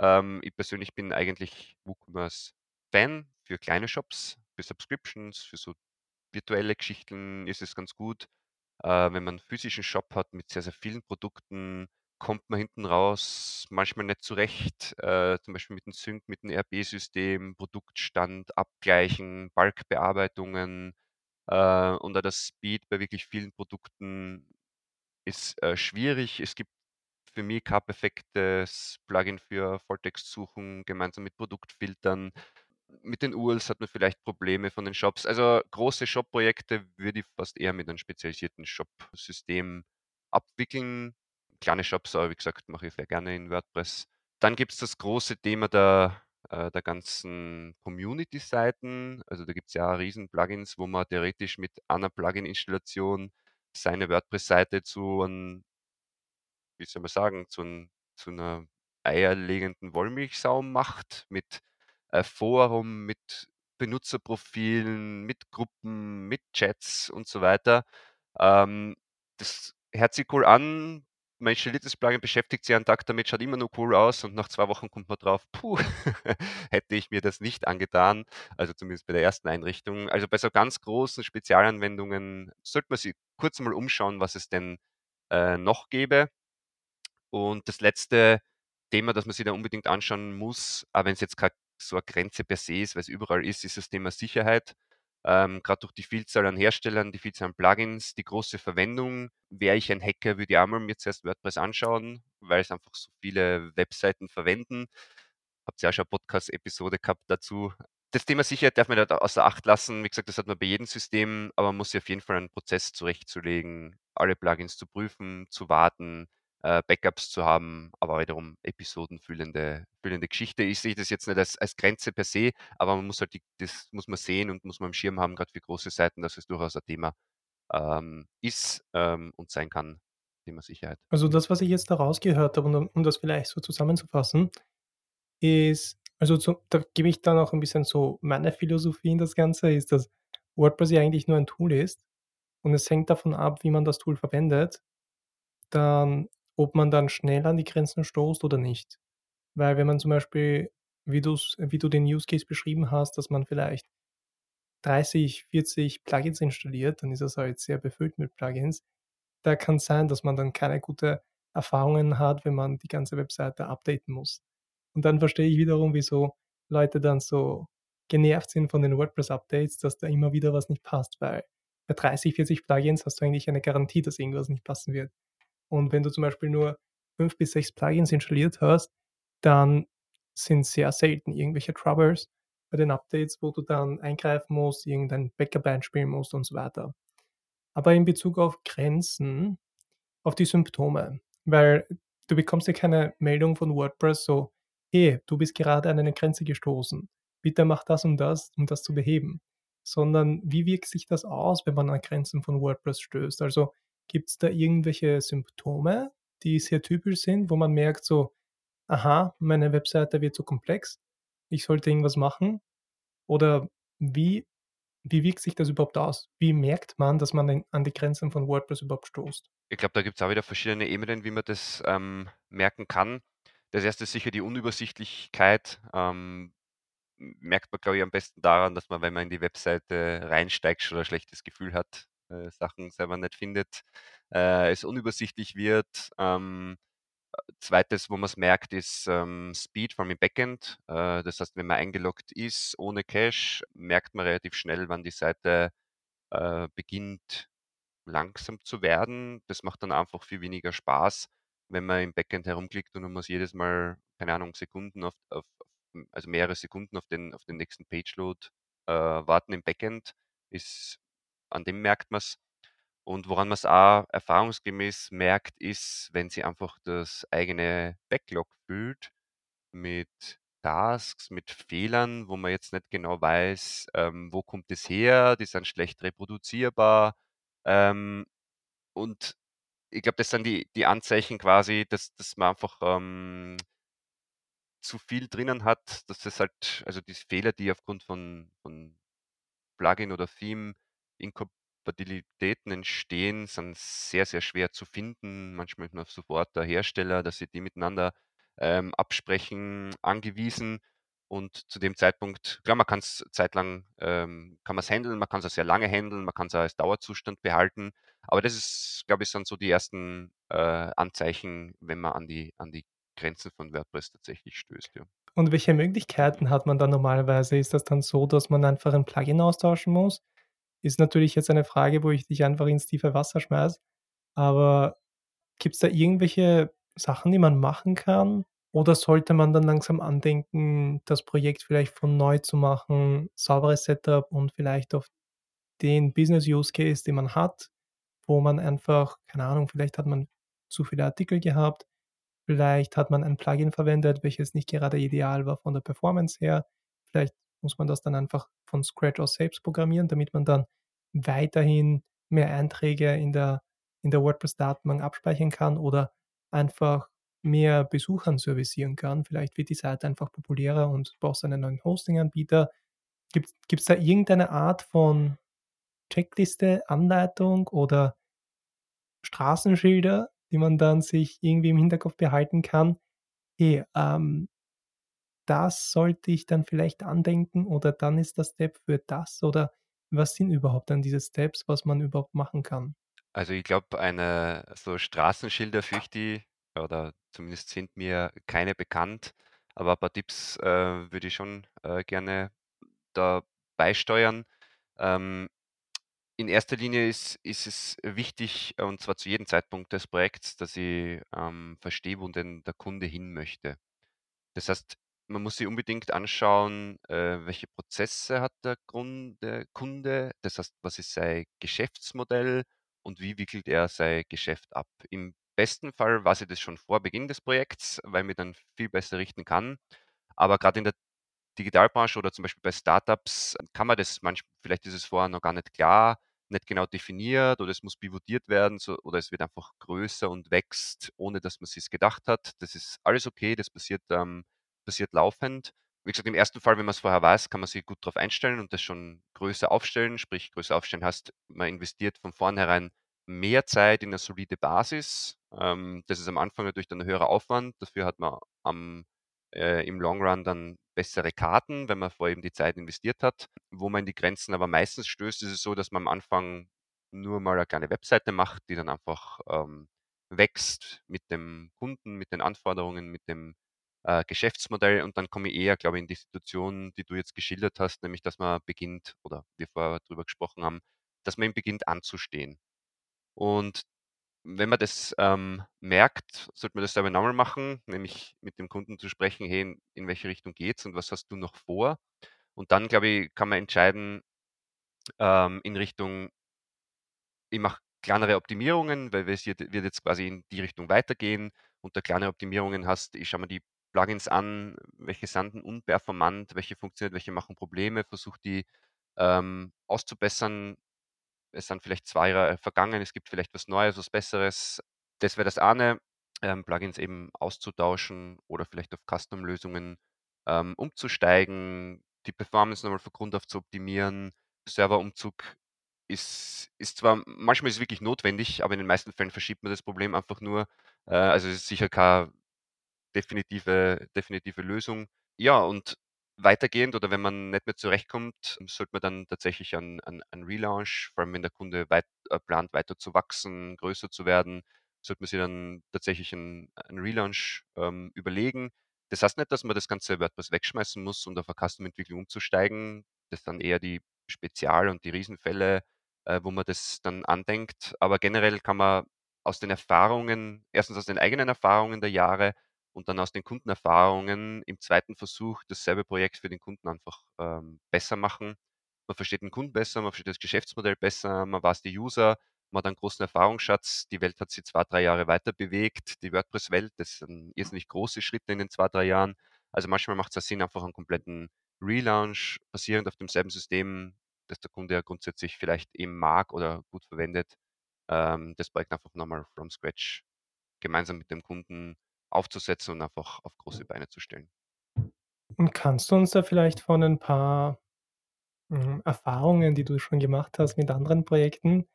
Ähm, ich persönlich bin eigentlich WooCommerce-Fan für kleine Shops, für Subscriptions, für so virtuelle Geschichten ist es ganz gut. Äh, wenn man einen physischen Shop hat mit sehr, sehr vielen Produkten, kommt man hinten raus manchmal nicht zurecht, äh, zum Beispiel mit dem Sync, mit dem ERP-System, Produktstand abgleichen, Bulkbearbeitungen äh, und auch das Speed bei wirklich vielen Produkten ist äh, schwierig. Es gibt für mich kein perfektes Plugin für Volltextsuchen gemeinsam mit Produktfiltern. Mit den URLs hat man vielleicht Probleme von den Shops. Also große Shop-Projekte würde ich fast eher mit einem spezialisierten Shop-System abwickeln. Kleine Shops, aber wie gesagt, mache ich sehr gerne in WordPress. Dann gibt es das große Thema der, äh, der ganzen Community-Seiten. Also da gibt es ja riesen Plugins, wo man theoretisch mit einer Plugin-Installation seine WordPress-Seite zu einem wie soll man sagen, zu, zu einer eierlegenden Wollmilchsau macht mit äh, Forum, mit Benutzerprofilen, mit Gruppen, mit Chats und so weiter. Ähm, das hört sich cool an. Man installiert das Plugin, beschäftigt sich einen Tag damit, schaut immer nur cool aus und nach zwei Wochen kommt man drauf, puh, hätte ich mir das nicht angetan. Also zumindest bei der ersten Einrichtung. Also bei so ganz großen Spezialanwendungen sollte man sich kurz mal umschauen, was es denn äh, noch gäbe. Und das letzte Thema, das man sich da unbedingt anschauen muss, auch wenn es jetzt keine so eine Grenze per se ist, weil es überall ist, ist das Thema Sicherheit. Ähm, Gerade durch die Vielzahl an Herstellern, die Vielzahl an Plugins, die große Verwendung. Wäre ich ein Hacker, würde ich einmal mir zuerst WordPress anschauen, weil es einfach so viele Webseiten verwenden. Habt ihr auch schon eine Podcast-Episode gehabt dazu. Das Thema Sicherheit darf man nicht außer Acht lassen. Wie gesagt, das hat man bei jedem System, aber man muss sich auf jeden Fall einen Prozess zurechtzulegen, alle Plugins zu prüfen, zu warten, äh, Backups zu haben, aber wiederum episodenfüllende füllende Geschichte. Ich sehe das jetzt nicht als, als Grenze per se, aber man muss halt die, das muss man sehen und muss man im Schirm haben, gerade für große Seiten, dass es durchaus ein Thema ähm, ist ähm, und sein kann, Thema Sicherheit. Also das, was ich jetzt da rausgehört habe, um, um das vielleicht so zusammenzufassen, ist, Also, so da gebe ich dann auch 'n bisschen so meine Philosophie in das Ganze, ist, dass WordPress ja eigentlich nur ein Tool ist und es hängt davon ab, wie man das Tool verwendet, dann ob man dann schnell an die Grenzen stoßt oder nicht. Weil wenn man zum Beispiel, wie wie du den Use Case beschrieben hast, dass man vielleicht 30, 40 Plugins installiert, dann ist das halt sehr befüllt mit Plugins. Da kann's sein, dass man dann keine gute Erfahrungen hat, wenn man die ganze Webseite updaten muss. Und dann verstehe ich wiederum, wieso Leute dann so genervt sind von den WordPress-Updates, dass da immer wieder was nicht passt, weil bei 30, 40 Plugins hast du eigentlich eine Garantie, dass irgendwas nicht passen wird. Und wenn du zum Beispiel nur 5 bis 6 Plugins installiert hast, dann sind sehr selten irgendwelche Troubles bei den Updates, wo du dann eingreifen musst, irgendein Backup einspielen musst und so weiter. Aber in Bezug auf Grenzen, auf die Symptome, weil du bekommst ja keine Meldung von WordPress so: „Hey, du bist gerade an eine Grenze gestoßen. Bitte mach das und das, um das zu beheben.“ Sondern wie wirkt sich das aus, wenn man an Grenzen von WordPress stößt? Also, gibt's da irgendwelche Symptome, die sehr typisch sind, wo man merkt so: „Aha, meine Webseite wird zu komplex. Ich sollte irgendwas machen.“ Oder wie wie wirkt sich das überhaupt aus? Wie merkt man, dass man an die Grenzen von WordPress überhaupt stoßt? Ich glaube, da gibt's auch wieder verschiedene Ebenen, wie man das, ähm, merken kann. Das erste ist sicher die Unübersichtlichkeit. Ähm, merkt man, glaube ich, am besten daran, dass man, wenn man in die Webseite reinsteigt, schon ein schlechtes Gefühl hat, äh, Sachen selber nicht findet, äh, es unübersichtlich wird. Ähm, äh, 2., wo man's merkt, ist, ähm, Speed, im Backend. Äh, das heißt, wenn man eingeloggt ist ohne Cache, merkt man relativ schnell, wann die Seite, äh, beginnt langsam zu werden. Das macht dann einfach viel weniger Spaß, wenn man im Backend herumklickt und man muss jedes Mal, keine Ahnung, Sekunden auf auf also mehrere Sekunden auf den auf den nächsten Page-Load, äh, warten im Backend, ist an dem merkt man's. Und woran man's auch erfahrungsgemäß merkt, ist, wenn sich einfach das eigene Backlog füllt mit Tasks, mit Fehlern, wo man jetzt nicht genau weiß, ähm, wo kommt das her? Die sind schlecht reproduzierbar. Ähm, und ich glaube, das sind die die Anzeichen quasi, dass dass man einfach, ähm zu viel drinnen hat, dass das halt also diese Fehler, die aufgrund von von Plugin oder Theme Inkompatibilitäten entstehen, sind sehr, sehr schwer zu finden. Manchmal ist man Support der Hersteller, dass sie die miteinander, ähm, absprechen, angewiesen. Und zu dem Zeitpunkt klar, man kann's zeitlang ähm, kann man's händeln, man kann's auch sehr lange händeln, man kann's auch als Dauerzustand behalten. Aber das ist, glaube ich, sind so die ersten, äh, Anzeichen, wenn man an die an die Grenzen von WordPress tatsächlich stößt, ja. Und welche Möglichkeiten hat man da normalerweise? Ist das dann so, dass man einfach 'n Plugin austauschen muss? Ist natürlich jetzt eine Frage, wo ich dich einfach ins tiefe Wasser schmeiße. Aber gibt's da irgendwelche Sachen, die man machen kann? Oder sollte man dann langsam andenken, das Projekt vielleicht von neu zu machen, sauberes Setup und vielleicht auf den Business Use Case, den man hat, wo man einfach keine Ahnung, vielleicht hat man zu viele Artikel gehabt, vielleicht hat man ein Plugin verwendet, welches nicht gerade ideal war von der Performance her. Vielleicht muss man das dann einfach von Scratch aus selbst programmieren, damit man dann weiterhin mehr Einträge in der in der WordPress-Datenbank abspeichern kann oder einfach mehr Besuchern servicieren kann. Vielleicht wird die Seite einfach populärer und brauchst einen neuen Hosting-Anbieter. Gibt's gibt's da irgendeine Art von Checkliste, Anleitung oder Straßenschilder, die man dann sich irgendwie im Hinterkopf behalten kann: „Hey, ähm, das sollte ich dann vielleicht andenken oder dann ist der Step für das“, oder was sind überhaupt dann diese Steps, was man überhaupt machen kann? Also, ich glaube, eine so Straßenschilder fürchte ich oder zumindest sind mir keine bekannt, aber ein paar Tipps, äh, würde ich schon, äh, gerne da beisteuern. Ähm, in erster Linie ist ist es wichtig, und zwar zu jedem Zeitpunkt des Projekts, dass ich, ähm, verstehe, wo denn der Kunde hin möchte. Das heißt, man muss sich unbedingt anschauen, äh, welche Prozesse hat der Grunde Kunde? Das heißt, was ist sein Geschäftsmodell und wie wickelt er sein Geschäft ab? Im besten Fall weiß ich das schon vor Beginn des Projekts, weil mich dann viel besser richten kann. Aber grad in der Digitalbranche oder zum Beispiel bei Start-ups kann man das manch vielleicht ist es vorher noch gar nicht klar, nicht genau definiert oder es muss pivotiert werden, so oder es wird einfach größer und wächst, ohne dass man sich's gedacht hat. Das ist alles okay, das passiert, ähm passiert laufend. wie gesagt, im ersten Fall, wenn man es vorher weiß, kann man sich gut darauf einstellen und das schon größer aufstellen. Sprich, größer aufstellen heißt, man investiert von vornherein mehr Zeit in eine solide Basis. Ähm, das ist am Anfang natürlich dann ein höherer Aufwand. Dafür hat man am, äh, im Long Run dann bessere Karten, wenn man vorher eben die Zeit investiert hat. Wo man in die Grenzen aber meistens stößt, ist es so, dass man am Anfang nur mal eine kleine Webseite macht, die dann einfach ähm, wächst mit dem Kunden, mit den Anforderungen, mit dem äh, Geschäftsmodell und dann komme ich eher, glaube ich, in die Situation, die du jetzt geschildert hast, nämlich dass man beginnt oder wir vorher darüber gesprochen haben, dass man beginnt anzustehen. Und wenn man das ähm, merkt, sollte man das selber nochmal machen, nämlich mit dem Kunden zu sprechen, hey, in, in welche Richtung geht's und was hast du noch vor? Und dann, glaube ich, kann man entscheiden ähm, in Richtung, ich mache kleinere Optimierungen, weil es wird jetzt quasi in die Richtung weitergehen und da kleine Optimierungen hast, ich schaue mir die Plugins an, welche sind unperformant, welche funktionieren, welche machen Probleme, versuche die ähm, auszubessern. Es sind vielleicht zwei Jahre vergangen, es gibt vielleicht was Neues, was Besseres. Das wäre das eine, ähm, Plugins eben auszutauschen oder vielleicht auf Custom-Lösungen ähm, umzusteigen, die Performance nochmal von Grund auf zu optimieren. Serverumzug ist, ist zwar manchmal ist es wirklich notwendig, aber in den meisten Fällen verschiebt man das Problem einfach nur. Äh, also es ist sicher keine definitive, definitive Lösung. Ja, und weitergehend oder wenn man nicht mehr zurechtkommt, sollte man dann tatsächlich an, an, Relaunch, vor allem wenn der Kunde weit, äh, plant, weiter zu wachsen, größer zu werden, sollte man sich dann tatsächlich einen, Relaunch ähm, überlegen. Das heißt nicht, dass man das ganze WordPress wegschmeißen muss und auf eine Custom-Entwicklung umzusteigen. Das sind eher die Spezial- und die Riesenfälle, äh, wo man das dann andenkt. Aber generell kann man aus den Erfahrungen, erstens aus den eigenen Erfahrungen der Jahre und dann aus den Kundenerfahrungen im zweiten Versuch dasselbe Projekt für den Kunden einfach ähm, besser machen. Man versteht den Kunden besser, man versteht das Geschäftsmodell besser, man weiß die User, man hat einen großen Erfahrungsschatz. Die Welt hat sich zwei, drei Jahre weiter bewegt. Die WordPress-Welt, das sind irrsinnig große Schritte in den zwei, drei Jahren. Also manchmal macht es ja Sinn, einfach einen kompletten Relaunch basierend auf demselben System, das der Kunde ja grundsätzlich vielleicht eben mag oder gut verwendet, ähm, das Projekt einfach nochmal from scratch gemeinsam mit dem Kunden aufzusetzen und einfach auf große Beine zu stellen. Und kannst du uns da vielleicht von ein paar, hm, Erfahrungen, die du schon gemacht hast mit anderen Projekten,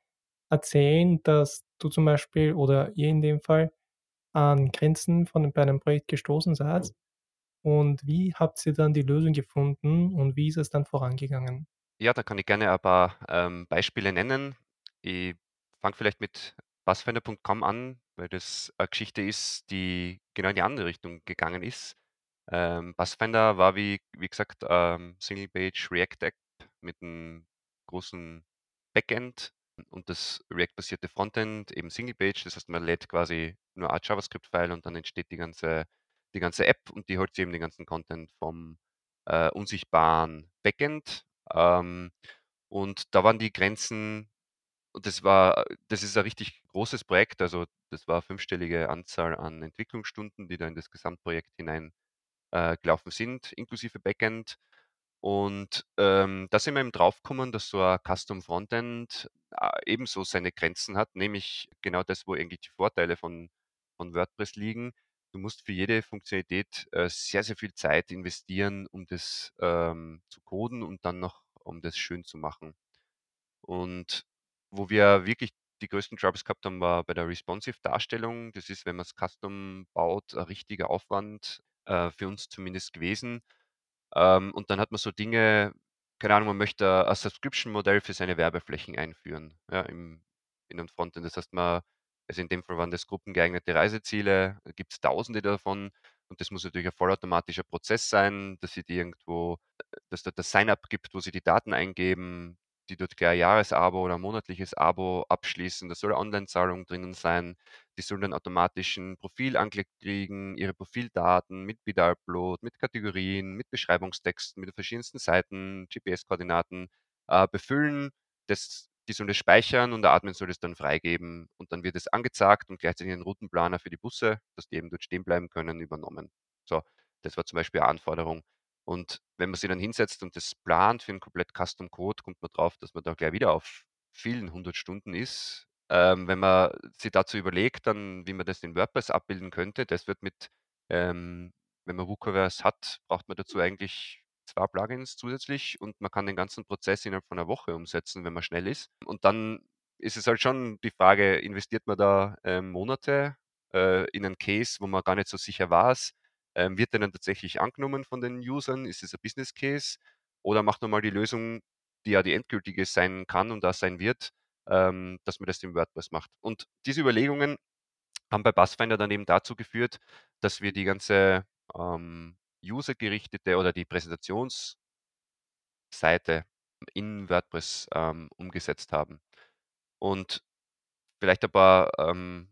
erzählen, dass du zum Beispiel oder ihr in dem Fall an Grenzen von bei einem Projekt gestoßen seid? Und wie habt ihr dann die Lösung gefunden und wie ist es dann vorangegangen? Ja, da kann ich gerne ein paar ähm, Beispiele nennen. Ich fange vielleicht mit Pathfinder.com an, weil das eine Geschichte ist, die genau in die andere Richtung gegangen ist. Ähm, Pathfinder war, wie, wie gesagt, ähm, Single-Page React-App mit einem großen Backend und das React-basierte Frontend eben Single-Page. Das heißt, man lädt quasi nur ein JavaScript-File und dann entsteht die ganze, die ganze App und die holt eben den ganzen Content vom äh, unsichtbaren Backend. Ähm, und da waren die Grenzen, und das war, das ist ein richtig großes Projekt, also das war eine fünfstellige Anzahl an Entwicklungsstunden, die da in das Gesamtprojekt hinein äh, gelaufen sind, inklusive Backend. Und ähm, da sind wir eben draufgekommen, dass so ein Custom Frontend äh, ebenso seine Grenzen hat, nämlich genau das, wo eigentlich die Vorteile von, von WordPress liegen. Du musst für jede Funktionalität äh, sehr, sehr viel Zeit investieren, um das ähm, zu coden und dann noch, um das schön zu machen. Und wo wir wirklich die größten Troubles gehabt haben, war bei der Responsive-Darstellung. Das ist, wenn man es custom baut, ein richtiger Aufwand, äh, für uns zumindest gewesen. Ähm, und dann hat man so Dinge, keine Ahnung, man möchte ein Subscription-Modell für seine Werbeflächen einführen, ja, im, in den Frontend. Das heißt, man, also in dem Fall waren das gruppengeeignete Reiseziele, gibt es tausende davon und das muss natürlich ein vollautomatischer Prozess sein, dass sie die irgendwo, dass da das Sign-up gibt, wo sie die Daten eingeben, die dort gleich ein Jahresabo oder ein monatliches Abo abschließen. Da soll eine Online-Zahlung drinnen sein. Die sollen dann automatisch ein Profil angeklickt kriegen, ihre Profildaten mit Bit-Upload, mit Kategorien, mit Beschreibungstexten, mit den verschiedensten Seiten, GPS-Koordinaten äh, befüllen. Das, die sollen das speichern und der Admin soll das dann freigeben und dann wird es angezeigt und gleichzeitig ein Routenplaner für die Busse, dass die eben dort stehen bleiben können, übernommen. So, das war zum Beispiel eine Anforderung. Und wenn man sich dann hinsetzt und das plant für einen komplett Custom Code, kommt man drauf, dass man da gleich wieder auf vielen hundert Stunden ist. Ähm, wenn man sich dazu überlegt, dann, wie man das in WordPress abbilden könnte, das wird mit ähm, wenn man WooCommerce hat, braucht man dazu eigentlich zwei Plugins zusätzlich und man kann den ganzen Prozess innerhalb von einer Woche umsetzen, wenn man schnell ist. Und dann ist es halt schon die Frage, investiert man da ähm, Monate äh, in einen Case, wo man gar nicht so sicher weiß, ähm, wird der dann tatsächlich angenommen von den Usern? Ist es ein Business Case? Oder macht man mal die Lösung, die ja die endgültige sein kann und das sein wird, ähm, dass man das im WordPress macht. Und diese Überlegungen haben bei Bassfinder dann eben dazu geführt, dass wir die ganze ähm, usergerichtete oder die Präsentationsseite in WordPress ähm, umgesetzt haben. Und vielleicht ein paar, ähm,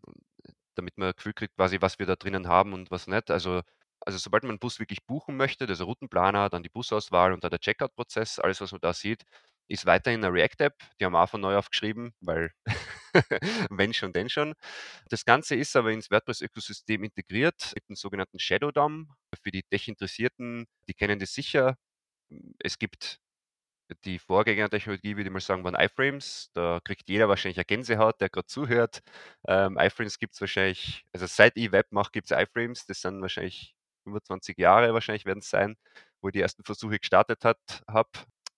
damit man ein Gefühl kriegt, quasi, was wir da drinnen haben und was nicht. Also, also sobald man einen Bus wirklich buchen möchte, also Routenplaner, dann die Busauswahl und dann der Checkout-Prozess, alles, was man da sieht, ist weiterhin eine React-App. Die haben wir auch von neu aufgeschrieben, weil wenn schon, denn schon. Das Ganze ist aber ins WordPress-Ökosystem integriert mit dem sogenannten Shadow DOM. Für die Tech-Interessierten, die kennen das sicher. Es gibt die Vorgängertechnologie, würde ich mal sagen, waren iFrames. Da kriegt jeder wahrscheinlich eine Gänsehaut, der gerade zuhört. Ähm, iFrames gibt es wahrscheinlich, also seit ich Web mache, gibt es iFrames. Das sind wahrscheinlich 25 Jahre, wahrscheinlich werden es sein, wo ich die ersten Versuche gestartet habe.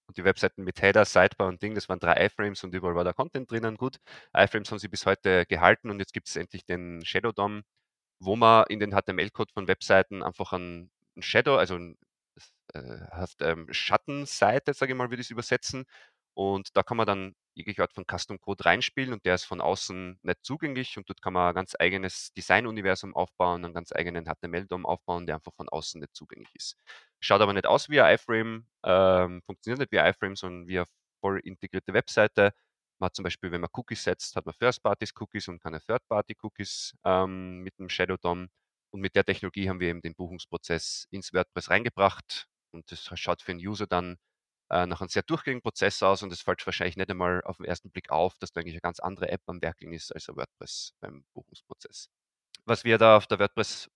Und die Webseiten mit Header, Sidebar und Ding, das waren drei iFrames und überall war der Content drinnen. Gut, iFrames haben sie bis heute gehalten und jetzt gibt es endlich den Shadow DOM, wo man in den HTML-Code von Webseiten einfach einen Shadow, also ein äh, ähm, Schattenseite, sage ich mal, würde ich es übersetzen. Und da kann man dann jegliche Art von Custom Code reinspielen und der ist von außen nicht zugänglich und dort kann man ein ganz eigenes Design-Universum aufbauen, einen ganz eigenen HTML-DOM aufbauen, der einfach von außen nicht zugänglich ist. Schaut aber nicht aus wie ein iFrame, ähm, funktioniert nicht wie ein iFrame, sondern wie eine voll integrierte Webseite. Man hat zum Beispiel, wenn man Cookies setzt, hat man First-Parties-Cookies und keine Third-Party-Cookies ähm, mit dem Shadow DOM. Und mit der Technologie haben wir eben den Buchungsprozess ins WordPress reingebracht. Und das schaut für den User dann äh, nach einem sehr durchgängigen Prozess aus und es fällt wahrscheinlich nicht einmal auf den ersten Blick auf, dass da eigentlich eine ganz andere App am Werkeln ist als ein WordPress beim Buchungsprozess. Was wir da auf der WordPress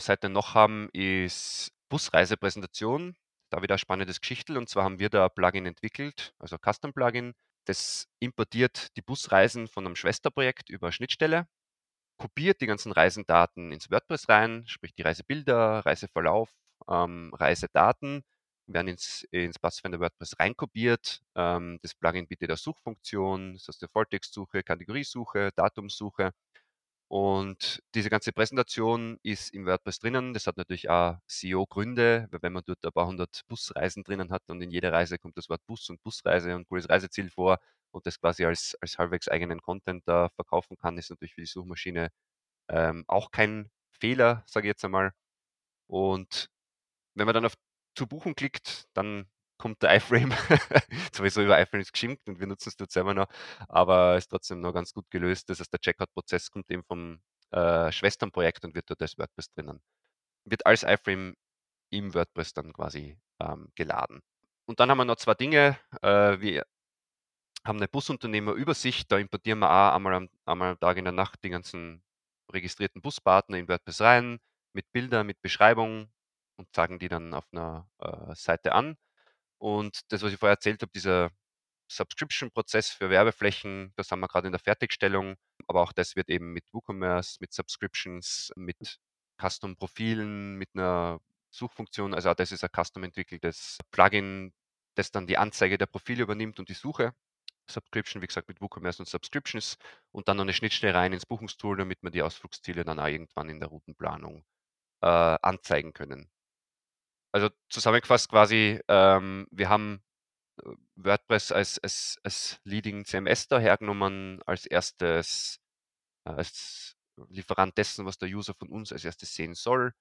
Seite noch haben, ist Busreisepräsentation. Da wieder ein spannendes Geschichtel. Und zwar haben wir da ein Plugin entwickelt, also ein Custom-Plugin. Das importiert die Busreisen von einem Schwesterprojekt über Schnittstelle kopiert die ganzen Reisendaten ins WordPress rein, sprich die Reisebilder, Reiseverlauf, ähm, Reisedaten werden ins, ins Passfinder WordPress reinkopiert. Ähm, das Plugin bietet eine Suchfunktion, das heißt eine Volltextsuche, Kategoriesuche, Datumsuche. Und diese ganze Präsentation ist im WordPress drinnen. Das hat natürlich auch SEO-Gründe, weil wenn man dort ein paar hundert Busreisen drinnen hat und in jeder Reise kommt das Wort Bus und Busreise und cooles Reiseziel vor und das quasi als, als halbwegs eigenen Content da verkaufen kann, ist natürlich für die Suchmaschine ähm, auch kein Fehler, sage ich jetzt einmal. Und wenn man dann auf zu buchen klickt, dann kommt der iFrame, sowieso über iFrames geschimpft und wir nutzen es dort selber noch, aber ist trotzdem noch ganz gut gelöst. Das heißt, der Checkout-Prozess kommt eben vom äh, Schwesternprojekt und wird dort als WordPress drinnen. Wird als iFrame im WordPress dann quasi ähm, geladen. Und dann haben wir noch zwei Dinge. Äh, wir haben eine Busunternehmerübersicht, da importieren wir auch einmal am, einmal am Tag in der Nacht die ganzen registrierten Buspartner in WordPress rein, mit Bildern, mit Beschreibung und zeigen die dann auf einer äh, Seite an. Und das, was ich vorher erzählt habe, dieser Subscription-Prozess für Werbeflächen, das haben wir gerade in der Fertigstellung, aber auch das wird eben mit WooCommerce, mit Subscriptions, mit Custom-Profilen, mit einer Suchfunktion, also auch das ist ein custom entwickeltes Plugin, das dann die Anzeige der Profile übernimmt und die Suche. Subscription, wie gesagt, mit WooCommerce und Subscriptions und dann noch eine Schnittstelle rein ins Buchungstool, damit wir die Ausflugsziele dann auch irgendwann in der Routenplanung äh, anzeigen können. Also zusammengefasst quasi, ähm, wir haben äh, WordPress als, als, als Leading CMS da hergenommen, als erstes, äh, als Lieferant dessen, was der User von uns als erstes sehen soll,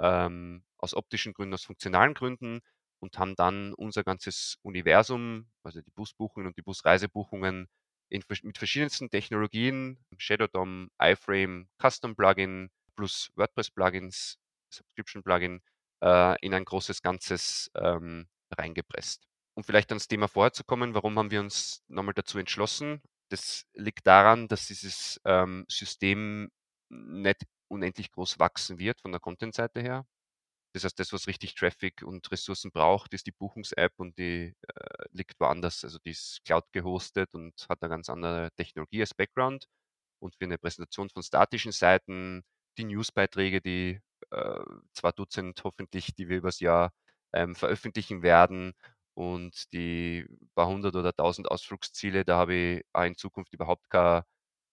ähm, aus optischen Gründen, aus funktionalen Gründen und haben dann unser ganzes Universum, also die Busbuchungen und die Busreisebuchungen in, mit verschiedensten Technologien, Shadow DOM, iFrame, Custom Plugin plus WordPress Plugins, Subscription Plugin, äh, in ein großes Ganzes ähm, reingepresst. Um vielleicht ans Thema vorher zu kommen, warum haben wir uns nochmal dazu entschlossen? Das liegt daran, dass dieses ähm, System nicht unendlich groß wachsen wird von der Content-Seite her. Das heißt, das, was richtig Traffic und Ressourcen braucht, ist die Buchungs-App und die äh, liegt woanders. Also die ist Cloud gehostet und hat eine ganz andere Technologie als Background. Und für eine Präsentation von statischen Seiten, die Newsbeiträge, die äh, 2 Dutzend hoffentlich, die wir übers Jahr, ähm, veröffentlichen werden und die paar hundert oder tausend Ausflugsziele, da habe ich auch in Zukunft überhaupt kein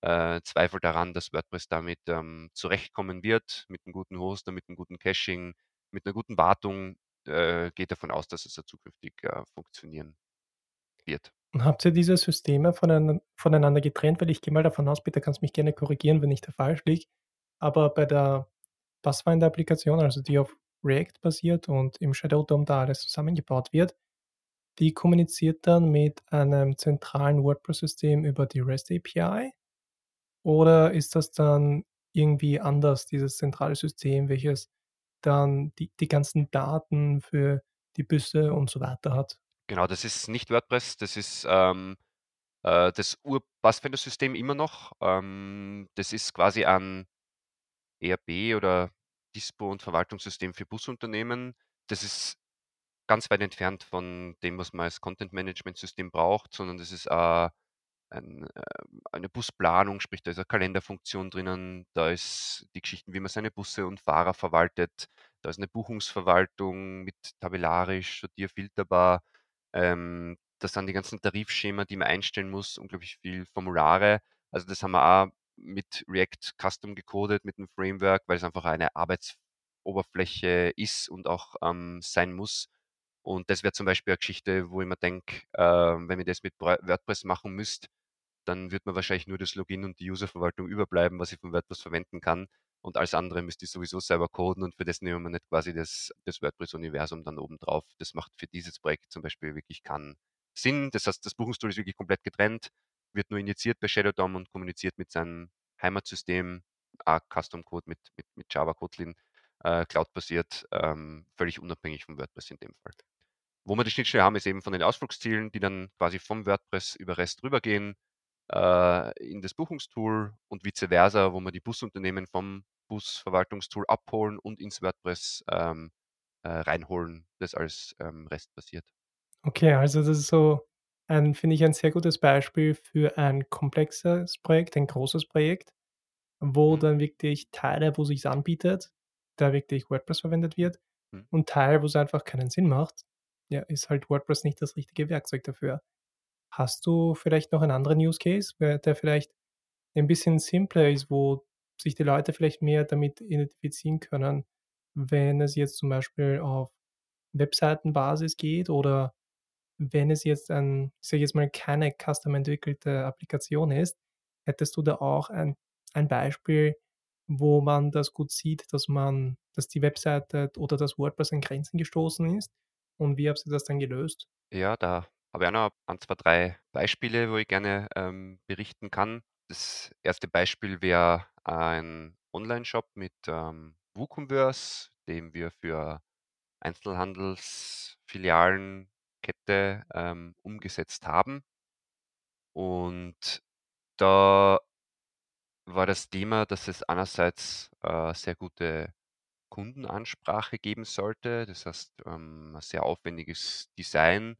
äh, Zweifel daran, dass WordPress damit, ähm, zurechtkommen wird, mit 'nem guten Hoster, mit 'nem guten Caching, mit 'ner guten Wartung. Äh, gehe davon aus, dass es auch zukünftig, äh, funktionieren wird. Und habt ihr diese Systeme voneinander getrennt? Weil ich gehe mal davon aus, bitte kannst mich gerne korrigieren, wenn ich da falsch liege, aber bei der Pathfinder-Applikation, also die auf React basiert und im Shadow DOM da alles zusammengebaut wird, die kommuniziert dann mit einem zentralen WordPress-System über die REST API? Oder ist das dann irgendwie anders, dieses zentrale System, welches dann die die ganzen Daten für die Busse und so weiter hat? Genau, das ist nicht WordPress, das ist, ähm, äh, das Ur-Pathfinder-System immer noch. Ähm, das ist quasi ein ERP oder Dispo und Verwaltungssystem für Busunternehmen. Das ist ganz weit entfernt von dem, was man als Content-Management-System braucht, sondern das ist, äh, ein, ähm eine Busplanung, sprich, da ist 'ne Kalenderfunktion drinnen, da ist die Geschichten, wie man seine Busse und Fahrer verwaltet, da ist 'ne Buchungsverwaltung mit tabellarisch, sortier filterbar. Ähm, da sind die ganzen Tarifschema, die man einstellen muss, unglaublich viel Formulare. Also, das haben wir auch mit React Custom gecodet, mit 'nem Framework, weil's einfach eine Arbeitsoberfläche ist und auch, ähm, sein muss. Und das wäre zum Beispiel 'ne Geschichte, wo ich mir denke, ähm, wenn ich das mit WordPress machen müsste, dann würde mir wahrscheinlich nur das Login und die Userverwaltung überbleiben, was ich von WordPress verwenden kann. Und alles andere müsste ich sowieso selber coden und für das nehmen wir nicht quasi das das WordPress-Universum dann obendrauf. Das macht für dieses Projekt zum Beispiel wirklich keinen Sinn. Das heißt, das Buchungstool ist wirklich komplett getrennt, wird nur injiziert bei Shadow DOM und kommuniziert mit seinem Heimatsystem, auch Custom Code mit mit mit Java Kotlin, äh, Cloud-basiert, ähm, völlig unabhängig von WordPress in dem Fall. Wo wir die Schnittstelle haben, ist eben von den Ausflugszielen, die dann quasi vom WordPress über REST rübergehen, äh, in das Buchungstool und vice versa, wo wir die Busunternehmen vom Busverwaltungstool abholen und ins WordPress, ähm, äh, reinholen, das alles, ähm, REST-basiert. Okay, also das ist so ein finde ich, ein sehr gutes Beispiel für ein komplexes Projekt, ein großes Projekt, wo Mhm. dann wirklich Teile, wo sich's anbietet, da wirklich WordPress verwendet wird Mhm. und Teil, wo's einfach keinen Sinn macht, ja, ist halt WordPress nicht das richtige Werkzeug dafür. Hast du vielleicht noch einen anderen Use Case, der vielleicht ein bisschen simpler ist, wo sich die Leute vielleicht mehr damit identifizieren können, wenn es jetzt zum Beispiel auf Webseitenbasis geht oder wenn es jetzt ein ich sage jetzt mal, keine custom entwickelte Applikation ist. Hättest du da auch ein ein Beispiel, wo man das gut sieht, dass man dass die Webseite oder das WordPress an Grenzen gestoßen ist und wie habt ihr das dann gelöst? Ja, da habe ich auch noch 1, 2, 3 Beispiele, wo ich gerne, ähm, berichten kann. Das 1. Beispiel wäre ein Onlineshop mit, ähm, WooCommerce, den wir für Einzelhandelsfilialen Kette, ähm, umgesetzt haben. Und da war das Thema, dass es einerseits, äh, sehr gute Kundenansprache geben sollte. Das heißt, ähm, 'n sehr aufwendiges Design,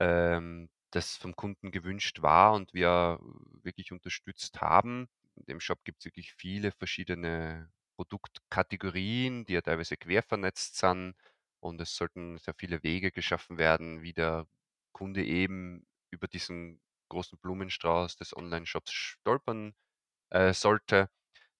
ähm, das vom Kunden gewünscht war und wir wirklich unterstützt haben. In dem Shop gibt's wirklich viele verschiedene Produktkategorien, die ja teilweise quer vernetzt sind und es sollten sehr viele Wege geschaffen werden, wie der Kunde eben über diesen großen Blumenstrauß des Onlineshops stolpern, äh, sollte.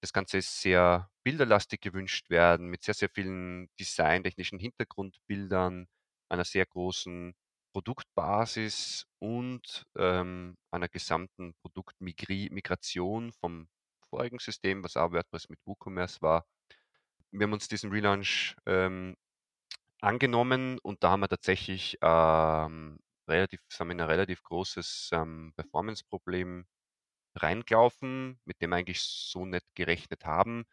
Das Ganze ist sehr bilderlastig gewünscht werden mit sehr, sehr vielen designtechnischen Hintergrundbildern, einer sehr großen Produktbasis und, ähm, einer gesamten Produktmigri Migration vom vorigen System, was auch WordPress mit WooCommerce war. Wir haben uns diesen Relaunch, ähm, angenommen und da haben wir tatsächlich, ähm, relativ wir in 'n relativ großes, ähm, Performance-Problem reingelaufen, mit dem wir eigentlich so nicht gerechnet haben.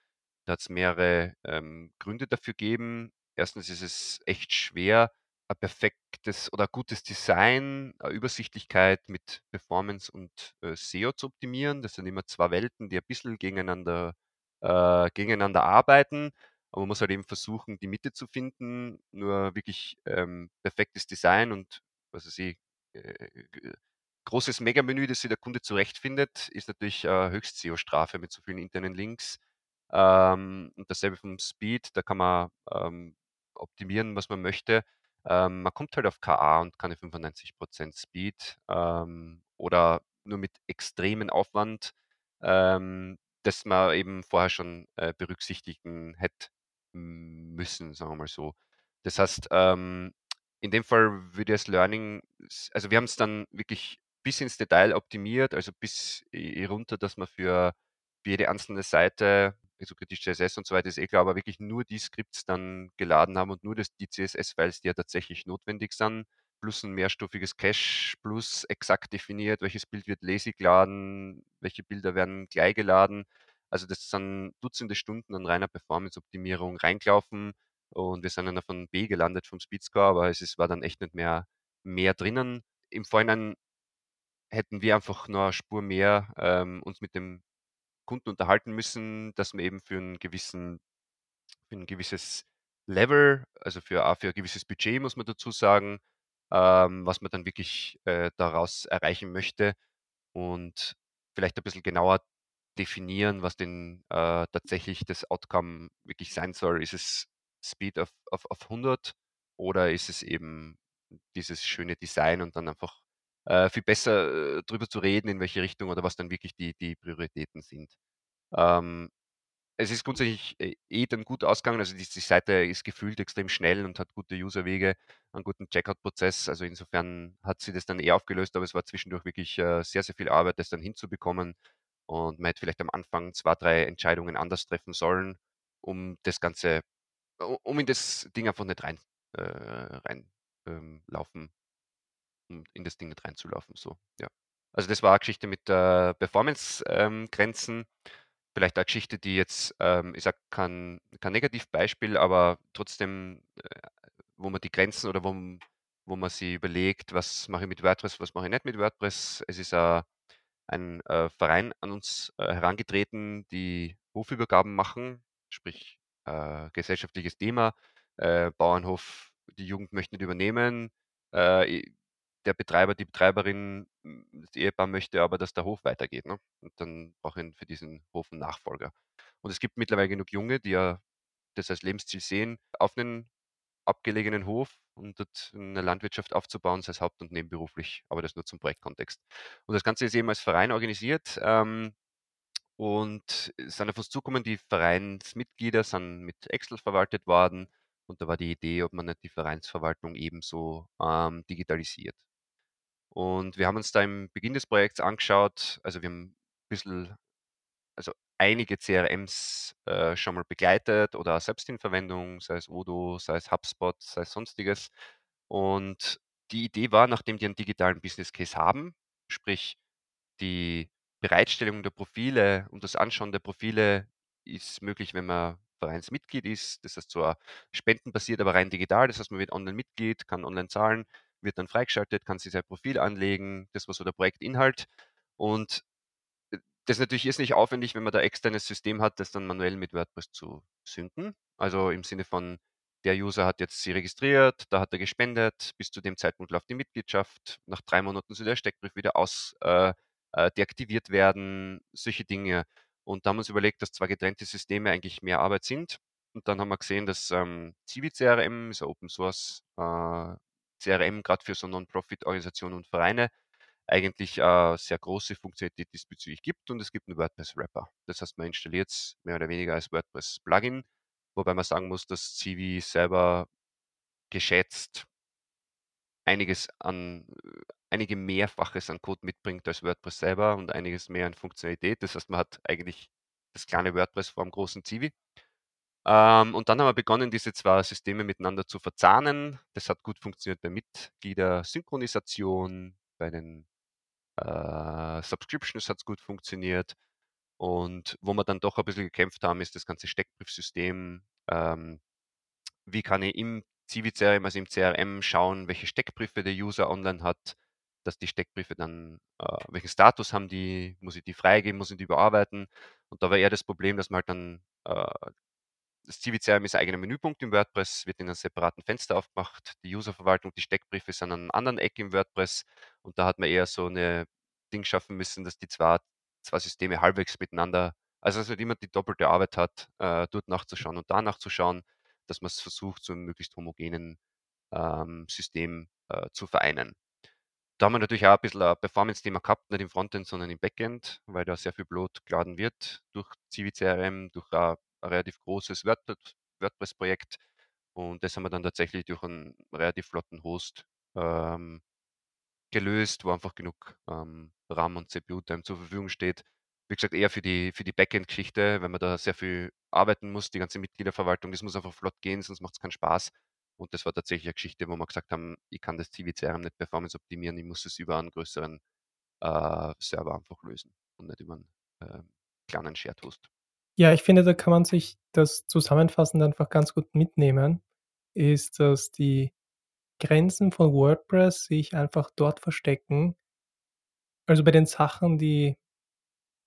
Da hat's mehrere, ähm, Gründe dafür gegeben. 1. ist es echt schwer, ein perfektes oder gutes Design, a Übersichtlichkeit mit Performance und, äh, SEO zu optimieren. Das sind immer 2 Welten, die ein bisschen gegeneinander äh, gegeneinander arbeiten. Aber man muss halt eben versuchen, die Mitte zu finden. Nur wirklich, ähm, perfektes Design und, was weiß ich, äh, großes Megamenü, das sich der Kunde zurechtfindet, ist natürlich, äh, höchst SEO-Strafe mit so vielen internen Links. Ähm, und dasselbe vom Speed, da kann man ähm, optimieren, was man möchte. Ähm, man kommt halt auf KA und keine 95% Speed ähm, oder nur mit extremen Aufwand, ähm, das man eben vorher schon äh, berücksichtigen hätte müssen, sagen wir mal so. Das heißt, ähm, in dem Fall würde das Learning, also wir haben es dann wirklich bis ins Detail optimiert, also bis runter, dass man für, jede einzelne Seite, also kritisch CSS und so weiter, ist eh klar, aber wirklich nur die Skripts dann geladen haben und nur das, die CSS-Files, die ja tatsächlich notwendig sind, plus ein mehrstufiges Cache, plus exakt definiert, welches Bild wird lässig geladen, welche Bilder werden gleich geladen. Also das sind Dutzende Stunden an reiner Performance-Optimierung reingelaufen und wir sind dann einem B gelandet vom Speedscore, aber es ist, war dann echt nicht mehr mehr drinnen. Im Vorhinein hätten wir einfach noch eine Spur mehr ähm, uns mit dem Kunden unterhalten müssen, dass wir eben für einen gewissen für ein gewisses Level, also für für ein gewisses Budget, muss man dazu sagen, ähm, was man dann wirklich, äh, daraus erreichen möchte und vielleicht ein bisschen genauer definieren, was denn, äh, tatsächlich das Outcome wirklich sein soll. Ist es Speed auf auf auf 100 oder ist es eben dieses schöne Design und dann einfach, äh, viel besser, äh, drüber zu reden, in welche Richtung oder was dann wirklich die die Prioritäten sind. Ähm, es ist grundsätzlich äh, eh dann gut ausgegangen. Also die, die Seite ist gefühlt extrem schnell und hat gute Userwege, einen guten Checkout-Prozess. Also insofern hat sie das dann eher aufgelöst, aber es war zwischendurch wirklich äh, sehr, sehr viel Arbeit, das dann hinzubekommen. Und man hätte vielleicht am Anfang zwei, drei Entscheidungen anders treffen sollen, um das Ganze, um in das Ding einfach nicht rein, äh, rein ähm, laufen, um in das Ding nicht reinzulaufen. So, ja. Also das war eine Geschichte mit äh, Performance-Grenzen. Vielleicht eine Geschichte, die jetzt, ähm, ich sage kein, kein Negativbeispiel, aber trotzdem, äh, wo man die Grenzen oder wo, wo man sich überlegt, was mache ich mit WordPress, was mache ich nicht mit WordPress. Es ist äh, ein äh, Verein an uns äh, herangetreten, die Hofübergaben machen, sprich äh, gesellschaftliches Thema, äh, Bauernhof, die Jugend möchte nicht übernehmen, äh, der Betreiber, die Betreiberin, das Ehepaar möchte aber, dass der Hof weitergeht. Ne? Und dann brauche ich für diesen Hof einen Nachfolger. Und es gibt mittlerweile genug Junge, die ja das als Lebensziel sehen, auf einen abgelegenen Hof und dort eine Landwirtschaft aufzubauen, sei es haupt- und nebenberuflich, aber das nur zum Projektkontext. Und das Ganze ist eben als Verein organisiert ähm, und sind auf uns zukommen, die Vereinsmitglieder sind mit Excel verwaltet worden und da war die Idee, ob man nicht die Vereinsverwaltung ebenso ähm, digitalisiert. Und wir haben uns da im Beginn des Projekts angeschaut, also wir haben ein bisschen also einige CRMs äh, schon mal begleitet oder selbst in Verwendung, sei es Odoo, sei es HubSpot, sei es sonstiges. Und die Idee war, nachdem die einen digitalen Business Case haben, sprich die Bereitstellung der Profile und das Anschauen der Profile ist möglich, wenn man Vereinsmitglied ist. Das heißt zwar spendenbasiert, aber rein digital. Das heißt, man wird online Mitglied, kann online zahlen, wird dann freigeschaltet, kann sich sein Profil anlegen. Das war so der Projektinhalt. Und das natürlich ist nicht aufwendig, wenn man da externes System hat, das dann manuell mit WordPress zu synken. Also im Sinne von, der User hat jetzt sie registriert, da hat er gespendet, bis zu dem Zeitpunkt läuft die Mitgliedschaft, nach drei Monaten soll der Steckbrief wieder aus äh, äh, deaktiviert werden, solche Dinge. Und da haben wir uns überlegt, dass zwei getrennte Systeme eigentlich mehr Arbeit sind. Und dann haben wir gesehen, dass ähm, Civi CRM ist ein Open Source äh, CRM, gerade für so Non-Profit-Organisationen und Vereine, eigentlich äh, sehr große Funktionalität diesbezüglich gibt und es gibt einen WordPress-Wrapper. Das heißt, man installiert es mehr oder weniger als WordPress-Plugin, wobei man sagen muss, dass Civi selber geschätzt einiges an, äh, einige Mehrfaches an Code mitbringt als WordPress selber und einiges mehr an Funktionalität. Das heißt, man hat eigentlich das kleine WordPress vor dem großen Civi. Ähm, und dann haben wir begonnen, diese zwei Systeme miteinander zu verzahnen. Das hat gut funktioniert bei Mitglieder-Synchronisation, bei den äh, Subscriptions hat es gut funktioniert. Und wo wir dann doch ein bisschen gekämpft haben, ist das ganze Steckbriefsystem. Ähm, wie kann ich im Civi-CRM, also im CRM, schauen, welche Steckbriefe der User online hat, dass die Steckbriefe dann, äh, welchen Status haben die, muss ich die freigeben, muss ich die überarbeiten. Und da war eher das Problem, dass man halt dann äh, das CiviCRM ist ein eigener Menüpunkt im WordPress, wird in einem separaten Fenster aufgemacht. Die Userverwaltung, die Steckbriefe sind an einer anderen Ecke im WordPress. Und da hat man eher so eine Ding schaffen müssen, dass die zwei, zwei Systeme halbwegs miteinander Also, dass man immer die doppelte Arbeit hat, äh, dort nachzuschauen und da nachzuschauen, dass man es versucht, zu einem möglichst homogenen, ähm, System, äh, zu vereinen. Da haben wir natürlich auch ein bisschen ein Performance-Thema gehabt, nicht im Frontend, sondern im Backend, weil da sehr viel Bloat geladen wird durch Civi CRM, durch ein relativ großes WordPress-Projekt. Und das haben wir dann tatsächlich durch einen relativ flotten Host ähm, gelöst, wo einfach genug ähm, RAM und CPU-Time zur Verfügung steht. Wie gesagt, eher für die, für die Backend-Geschichte, wenn man da sehr viel arbeiten muss, die ganze Mitgliederverwaltung, das muss einfach flott gehen, sonst macht es keinen Spaß. Und das war tatsächlich eine Geschichte, wo wir gesagt haben, ich kann das CVCRM nicht performance optimieren, ich muss es über einen größeren äh, Server einfach lösen und nicht über einen äh, kleinen Shared Host. Ja, ich finde, da kann man sich das zusammenfassend einfach ganz gut mitnehmen, ist, dass die Grenzen von WordPress sich einfach dort verstecken also bei den Sachen, die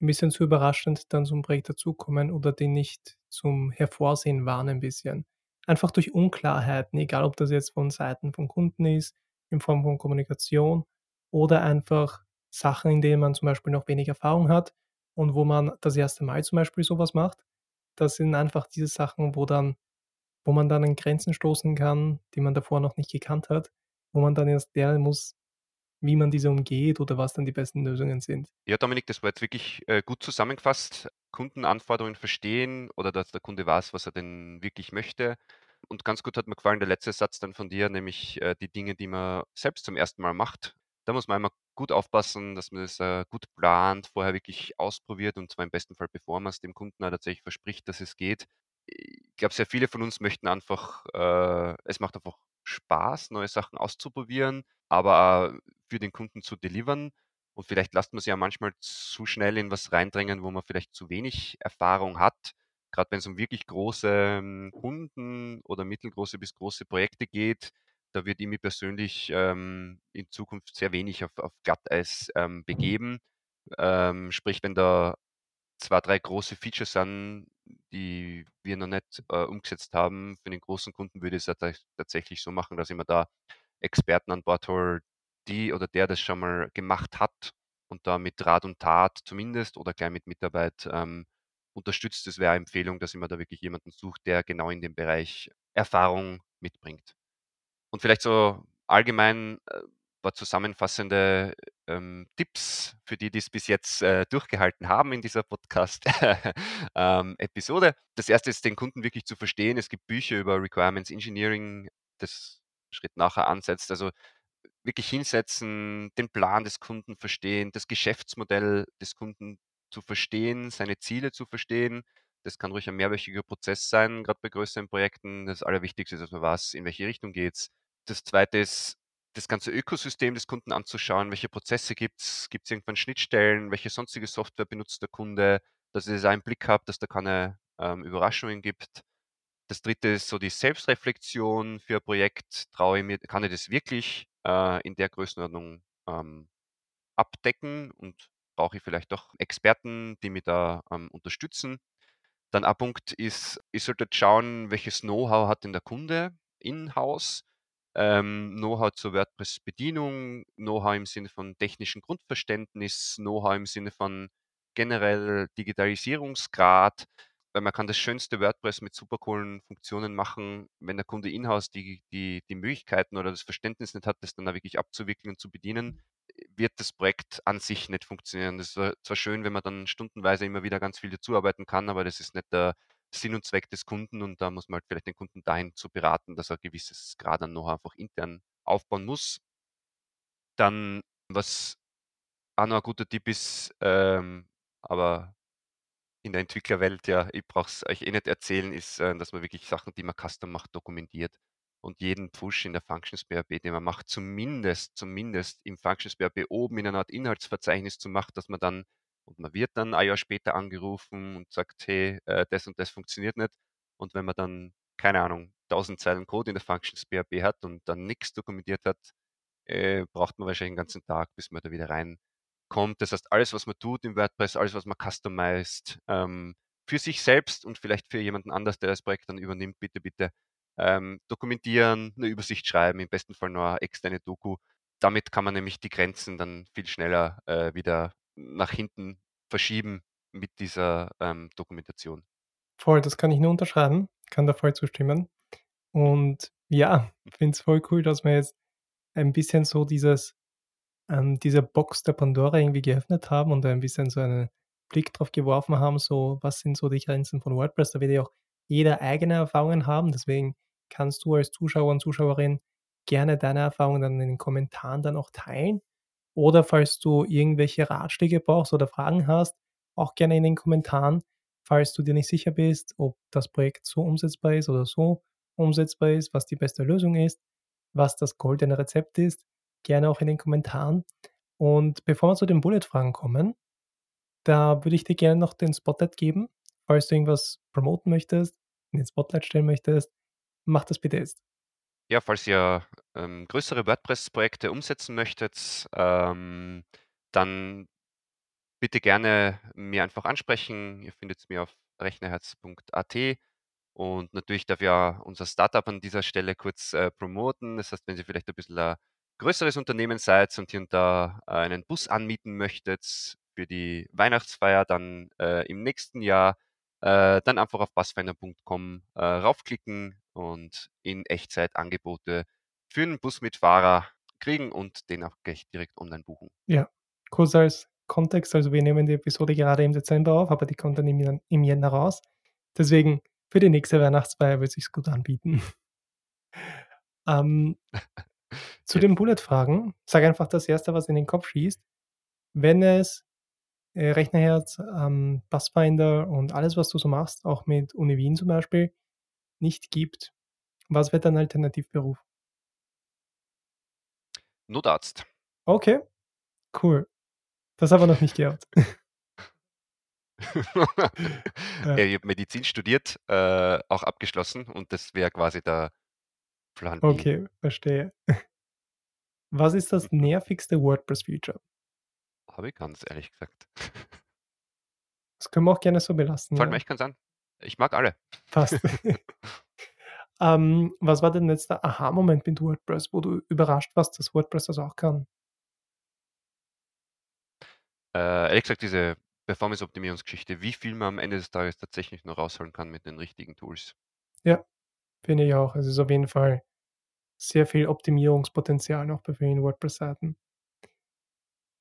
ein bisschen zu überraschend dann zum Projekt dazukommen oder die nicht zum Hervorsehen waren ein bisschen. Einfach durch Unklarheiten, egal ob das jetzt von Seiten von Kunden ist, in Form von Kommunikation oder einfach Sachen, in denen man zum Beispiel noch wenig Erfahrung hat und wo man das erste Mal zum Beispiel sowas macht. Das sind einfach diese Sachen, wo dann wo man dann an Grenzen stoßen kann, die man davor noch nicht gekannt hat, wo man dann erst lernen muss, wie man diese umgeht oder was dann die besten Lösungen sind. Ja, Dominik, das war jetzt wirklich äh, gut zusammengefasst. Kundenanforderungen verstehen oder dass der Kunde weiß, was er denn wirklich möchte. Und ganz gut hat mir gefallen der letzte Satz dann von dir, nämlich äh, die Dinge, die man selbst zum ersten Mal macht. Da muss man einmal gut aufpassen, dass man das äh, gut plant, vorher wirklich ausprobiert und zwar im besten Fall, bevor man es dem Kunden auch tatsächlich verspricht, dass es geht. Ich glaube, sehr viele von uns möchten einfach, äh, es macht einfach Spaß, neue Sachen auszuprobieren, aber für den Kunden zu delivern. Und vielleicht lässt man sich ja manchmal zu schnell in was reindrängen, wo man vielleicht zu wenig Erfahrung hat. Gerade wenn es um wirklich große ähm, Kunden oder mittelgroße bis große Projekte geht, da ich mich persönlich ähm, in Zukunft sehr wenig auf, auf Glatteis ähm, begeben. Ähm, sprich, wenn da zwei, drei große Features sind, die wir noch nicht äh, umgesetzt haben, für den großen Kunden würde ich es tatsächlich so machen, dass ich mir da Experten an Bord hole, die oder der das schon mal gemacht hat und da mit Rat und Tat zumindest oder gleich mit Mitarbeit ähm, unterstützt. Das wäre eine Empfehlung, dass ich mir da wirklich jemanden sucht, der genau in dem Bereich Erfahrung mitbringt. Und vielleicht so allgemein äh, paar zusammenfassende ähm, Tipps für die, die es bis jetzt äh, durchgehalten haben in dieser Podcast-Episode. ähm, das erste ist, den Kunden wirklich zu verstehen. Es gibt Bücher über Requirements Engineering, das Schritt nachher ansetzt. Also wirklich hinsetzen, den Plan des Kunden verstehen, das Geschäftsmodell des Kunden zu verstehen, seine Ziele zu verstehen. Das kann ruhig ein mehrwöchiger Prozess sein, gerade bei größeren Projekten. Das Allerwichtigste ist, dass man weiß, in welche Richtung geht es. Das zweite ist, das ganze Ökosystem des Kunden anzuschauen. Welche Prozesse gibt es? Gibt es irgendwann Schnittstellen? Welche sonstige Software benutzt der Kunde? Dass ich das auch im Blick habe, dass da keine ähm, Überraschungen gibt. Das dritte ist so die Selbstreflexion für ein Projekt. Traue ich mir, kann ich das wirklich äh, in der Größenordnung ähm, abdecken und brauche ich vielleicht doch Experten, die mich da ähm, unterstützen. Dann ein Punkt ist, ich sollte schauen, welches Know-how hat denn der Kunde in-house ähm, Know-how zur WordPress-Bedienung, Know-how im Sinne von technischem Grundverständnis, Know-how im Sinne von generell Digitalisierungsgrad, weil man kann das schönste WordPress mit super coolen Funktionen machen, wenn der Kunde in-house die, die, die Möglichkeiten oder das Verständnis nicht hat, das dann auch wirklich abzuwickeln und zu bedienen, wird das Projekt an sich nicht funktionieren. Das ist zwar schön, wenn man dann stundenweise immer wieder ganz viel dazuarbeiten kann, aber das ist nicht der, Sinn und Zweck des Kunden und da muss man halt vielleicht den Kunden dahin zu beraten, dass er ein gewisses Grad an Know-how einfach intern aufbauen muss. Dann, was auch noch ein guter Tipp ist, ähm, aber in der Entwicklerwelt, ja, ich brauche es euch eh nicht erzählen, ist, äh, dass man wirklich Sachen, die man custom macht, dokumentiert und jeden Push in der Functions BRB, den man macht, zumindest, zumindest im Functions BRB oben in einer Art Inhaltsverzeichnis zu machen, dass man dann und man wird dann ein Jahr später angerufen und sagt, hey, äh, das und das funktioniert nicht. Und wenn man dann, keine Ahnung, 1000 Zeilen Code in der Functions BRB hat und dann nichts dokumentiert hat, äh, braucht man wahrscheinlich den ganzen Tag, bis man da wieder reinkommt. Das heißt, alles, was man tut im WordPress, alles, was man customized, ähm, für sich selbst und vielleicht für jemanden anders, der das Projekt dann übernimmt, bitte, bitte ähm, dokumentieren, eine Übersicht schreiben, im besten Fall noch eine externe Doku. Damit kann man nämlich die Grenzen dann viel schneller äh, wieder nach hinten verschieben mit dieser, ähm, Dokumentation. Voll, das kann ich nur unterschreiben, kann da voll zustimmen. Und ja, finde es voll cool, dass wir jetzt ein bisschen so dieses ähm, diese Box der Pandora irgendwie geöffnet haben und ein bisschen so einen Blick drauf geworfen haben, so was sind so die Grenzen von WordPress. Da wird ja auch jeder eigene Erfahrungen haben. Deswegen kannst du als Zuschauer und Zuschauerin gerne deine Erfahrungen dann in den Kommentaren dann auch teilen. Oder falls du irgendwelche Ratschläge brauchst oder Fragen hast, auch gerne in den Kommentaren. Falls du dir nicht sicher bist, ob das Projekt so umsetzbar ist oder so umsetzbar ist, was die beste Lösung ist, was das goldene Rezept ist, gerne auch in den Kommentaren. Und bevor wir zu den Bullet-Fragen kommen, da würde ich dir gerne noch den Spotlight geben. Falls du irgendwas promoten möchtest, in den Spotlight stellen möchtest, mach das bitte jetzt. Ja, falls ihr ähm, größere WordPress-Projekte umsetzen möchtet, ähm, dann bitte gerne mir einfach ansprechen. Ihr findet mir auf rechnerherz.at und natürlich darf ja unser Startup an dieser Stelle kurz äh, promoten. Das heißt, wenn Sie vielleicht ein bisschen ein größeres Unternehmen seid und hier und da einen Bus anmieten möchtet für die Weihnachtsfeier, dann äh, im nächsten Jahr, äh, dann einfach auf passfinder.com äh, raufklicken und in Echtzeit Angebote für einen Busmitfahrer kriegen und den auch gleich direkt online buchen. Ja, kurz als Kontext, also wir nehmen die Episode gerade im Dezember auf, aber die kommt dann im, im Jänner raus. Deswegen für die nächste Weihnachtsfeier wird es sich gut anbieten. ähm, zu den Bullet-Fragen, sag einfach das Erste, was in den Kopf schießt. Wenn es äh, Rechnerherz, ähm, Pathfinder und alles, was du so machst, auch mit Uni Wien zum Beispiel, nicht gibt, was wird dein Alternativberuf? Notarzt. Okay, cool. Das haben wir noch nicht gehört. ja. Ich habe Medizin studiert, äh, auch abgeschlossen und das wäre quasi der Plan B. Okay, verstehe. Was ist das nervigste WordPress-Feature? Habe ich ganz ehrlich gesagt. Das können wir auch gerne so belassen. Fällt ja. mir echt ganz an. Ich mag alle. Passt. ähm, was war denn jetzt der Aha-Moment mit WordPress, wo du überrascht warst, dass WordPress das auch kann? Äh, ehrlich gesagt, diese Performance-Optimierungsgeschichte, wie viel man am Ende des Tages tatsächlich noch rausholen kann mit den richtigen Tools. Ja, finde ich auch. Es ist auf jeden Fall sehr viel Optimierungspotenzial noch bei vielen WordPress-Seiten.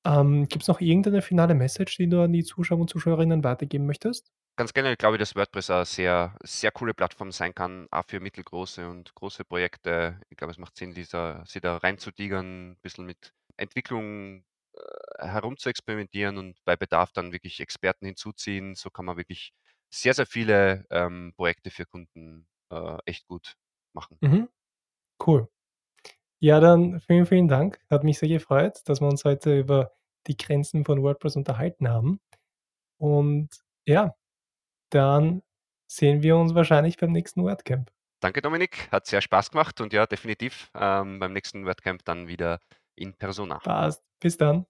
Ähm, Gibt es noch irgendeine finale Message, die du an die Zuschauer und Zuschauerinnen weitergeben möchtest? Ganz generell glaube ich, dass WordPress eine sehr, sehr coole Plattform sein kann, auch für mittelgroße und große Projekte. Ich glaube, es macht Sinn, dieser, sie da reinzutigern, ein bisschen mit Entwicklung äh, herumzuexperimentieren und bei Bedarf dann wirklich Experten hinzuziehen. So kann man wirklich sehr, sehr viele ähm, Projekte für Kunden äh, echt gut machen. Mhm. Cool. Ja, dann vielen, vielen Dank. Hat mich sehr gefreut, dass wir uns heute über die Grenzen von WordPress unterhalten haben. Und ja, dann sehen wir uns wahrscheinlich beim nächsten WordCamp. Danke, Dominik. Hat sehr Spaß gemacht und ja, definitiv ähm, beim nächsten WordCamp dann wieder in Persona. Passt. Bis dann.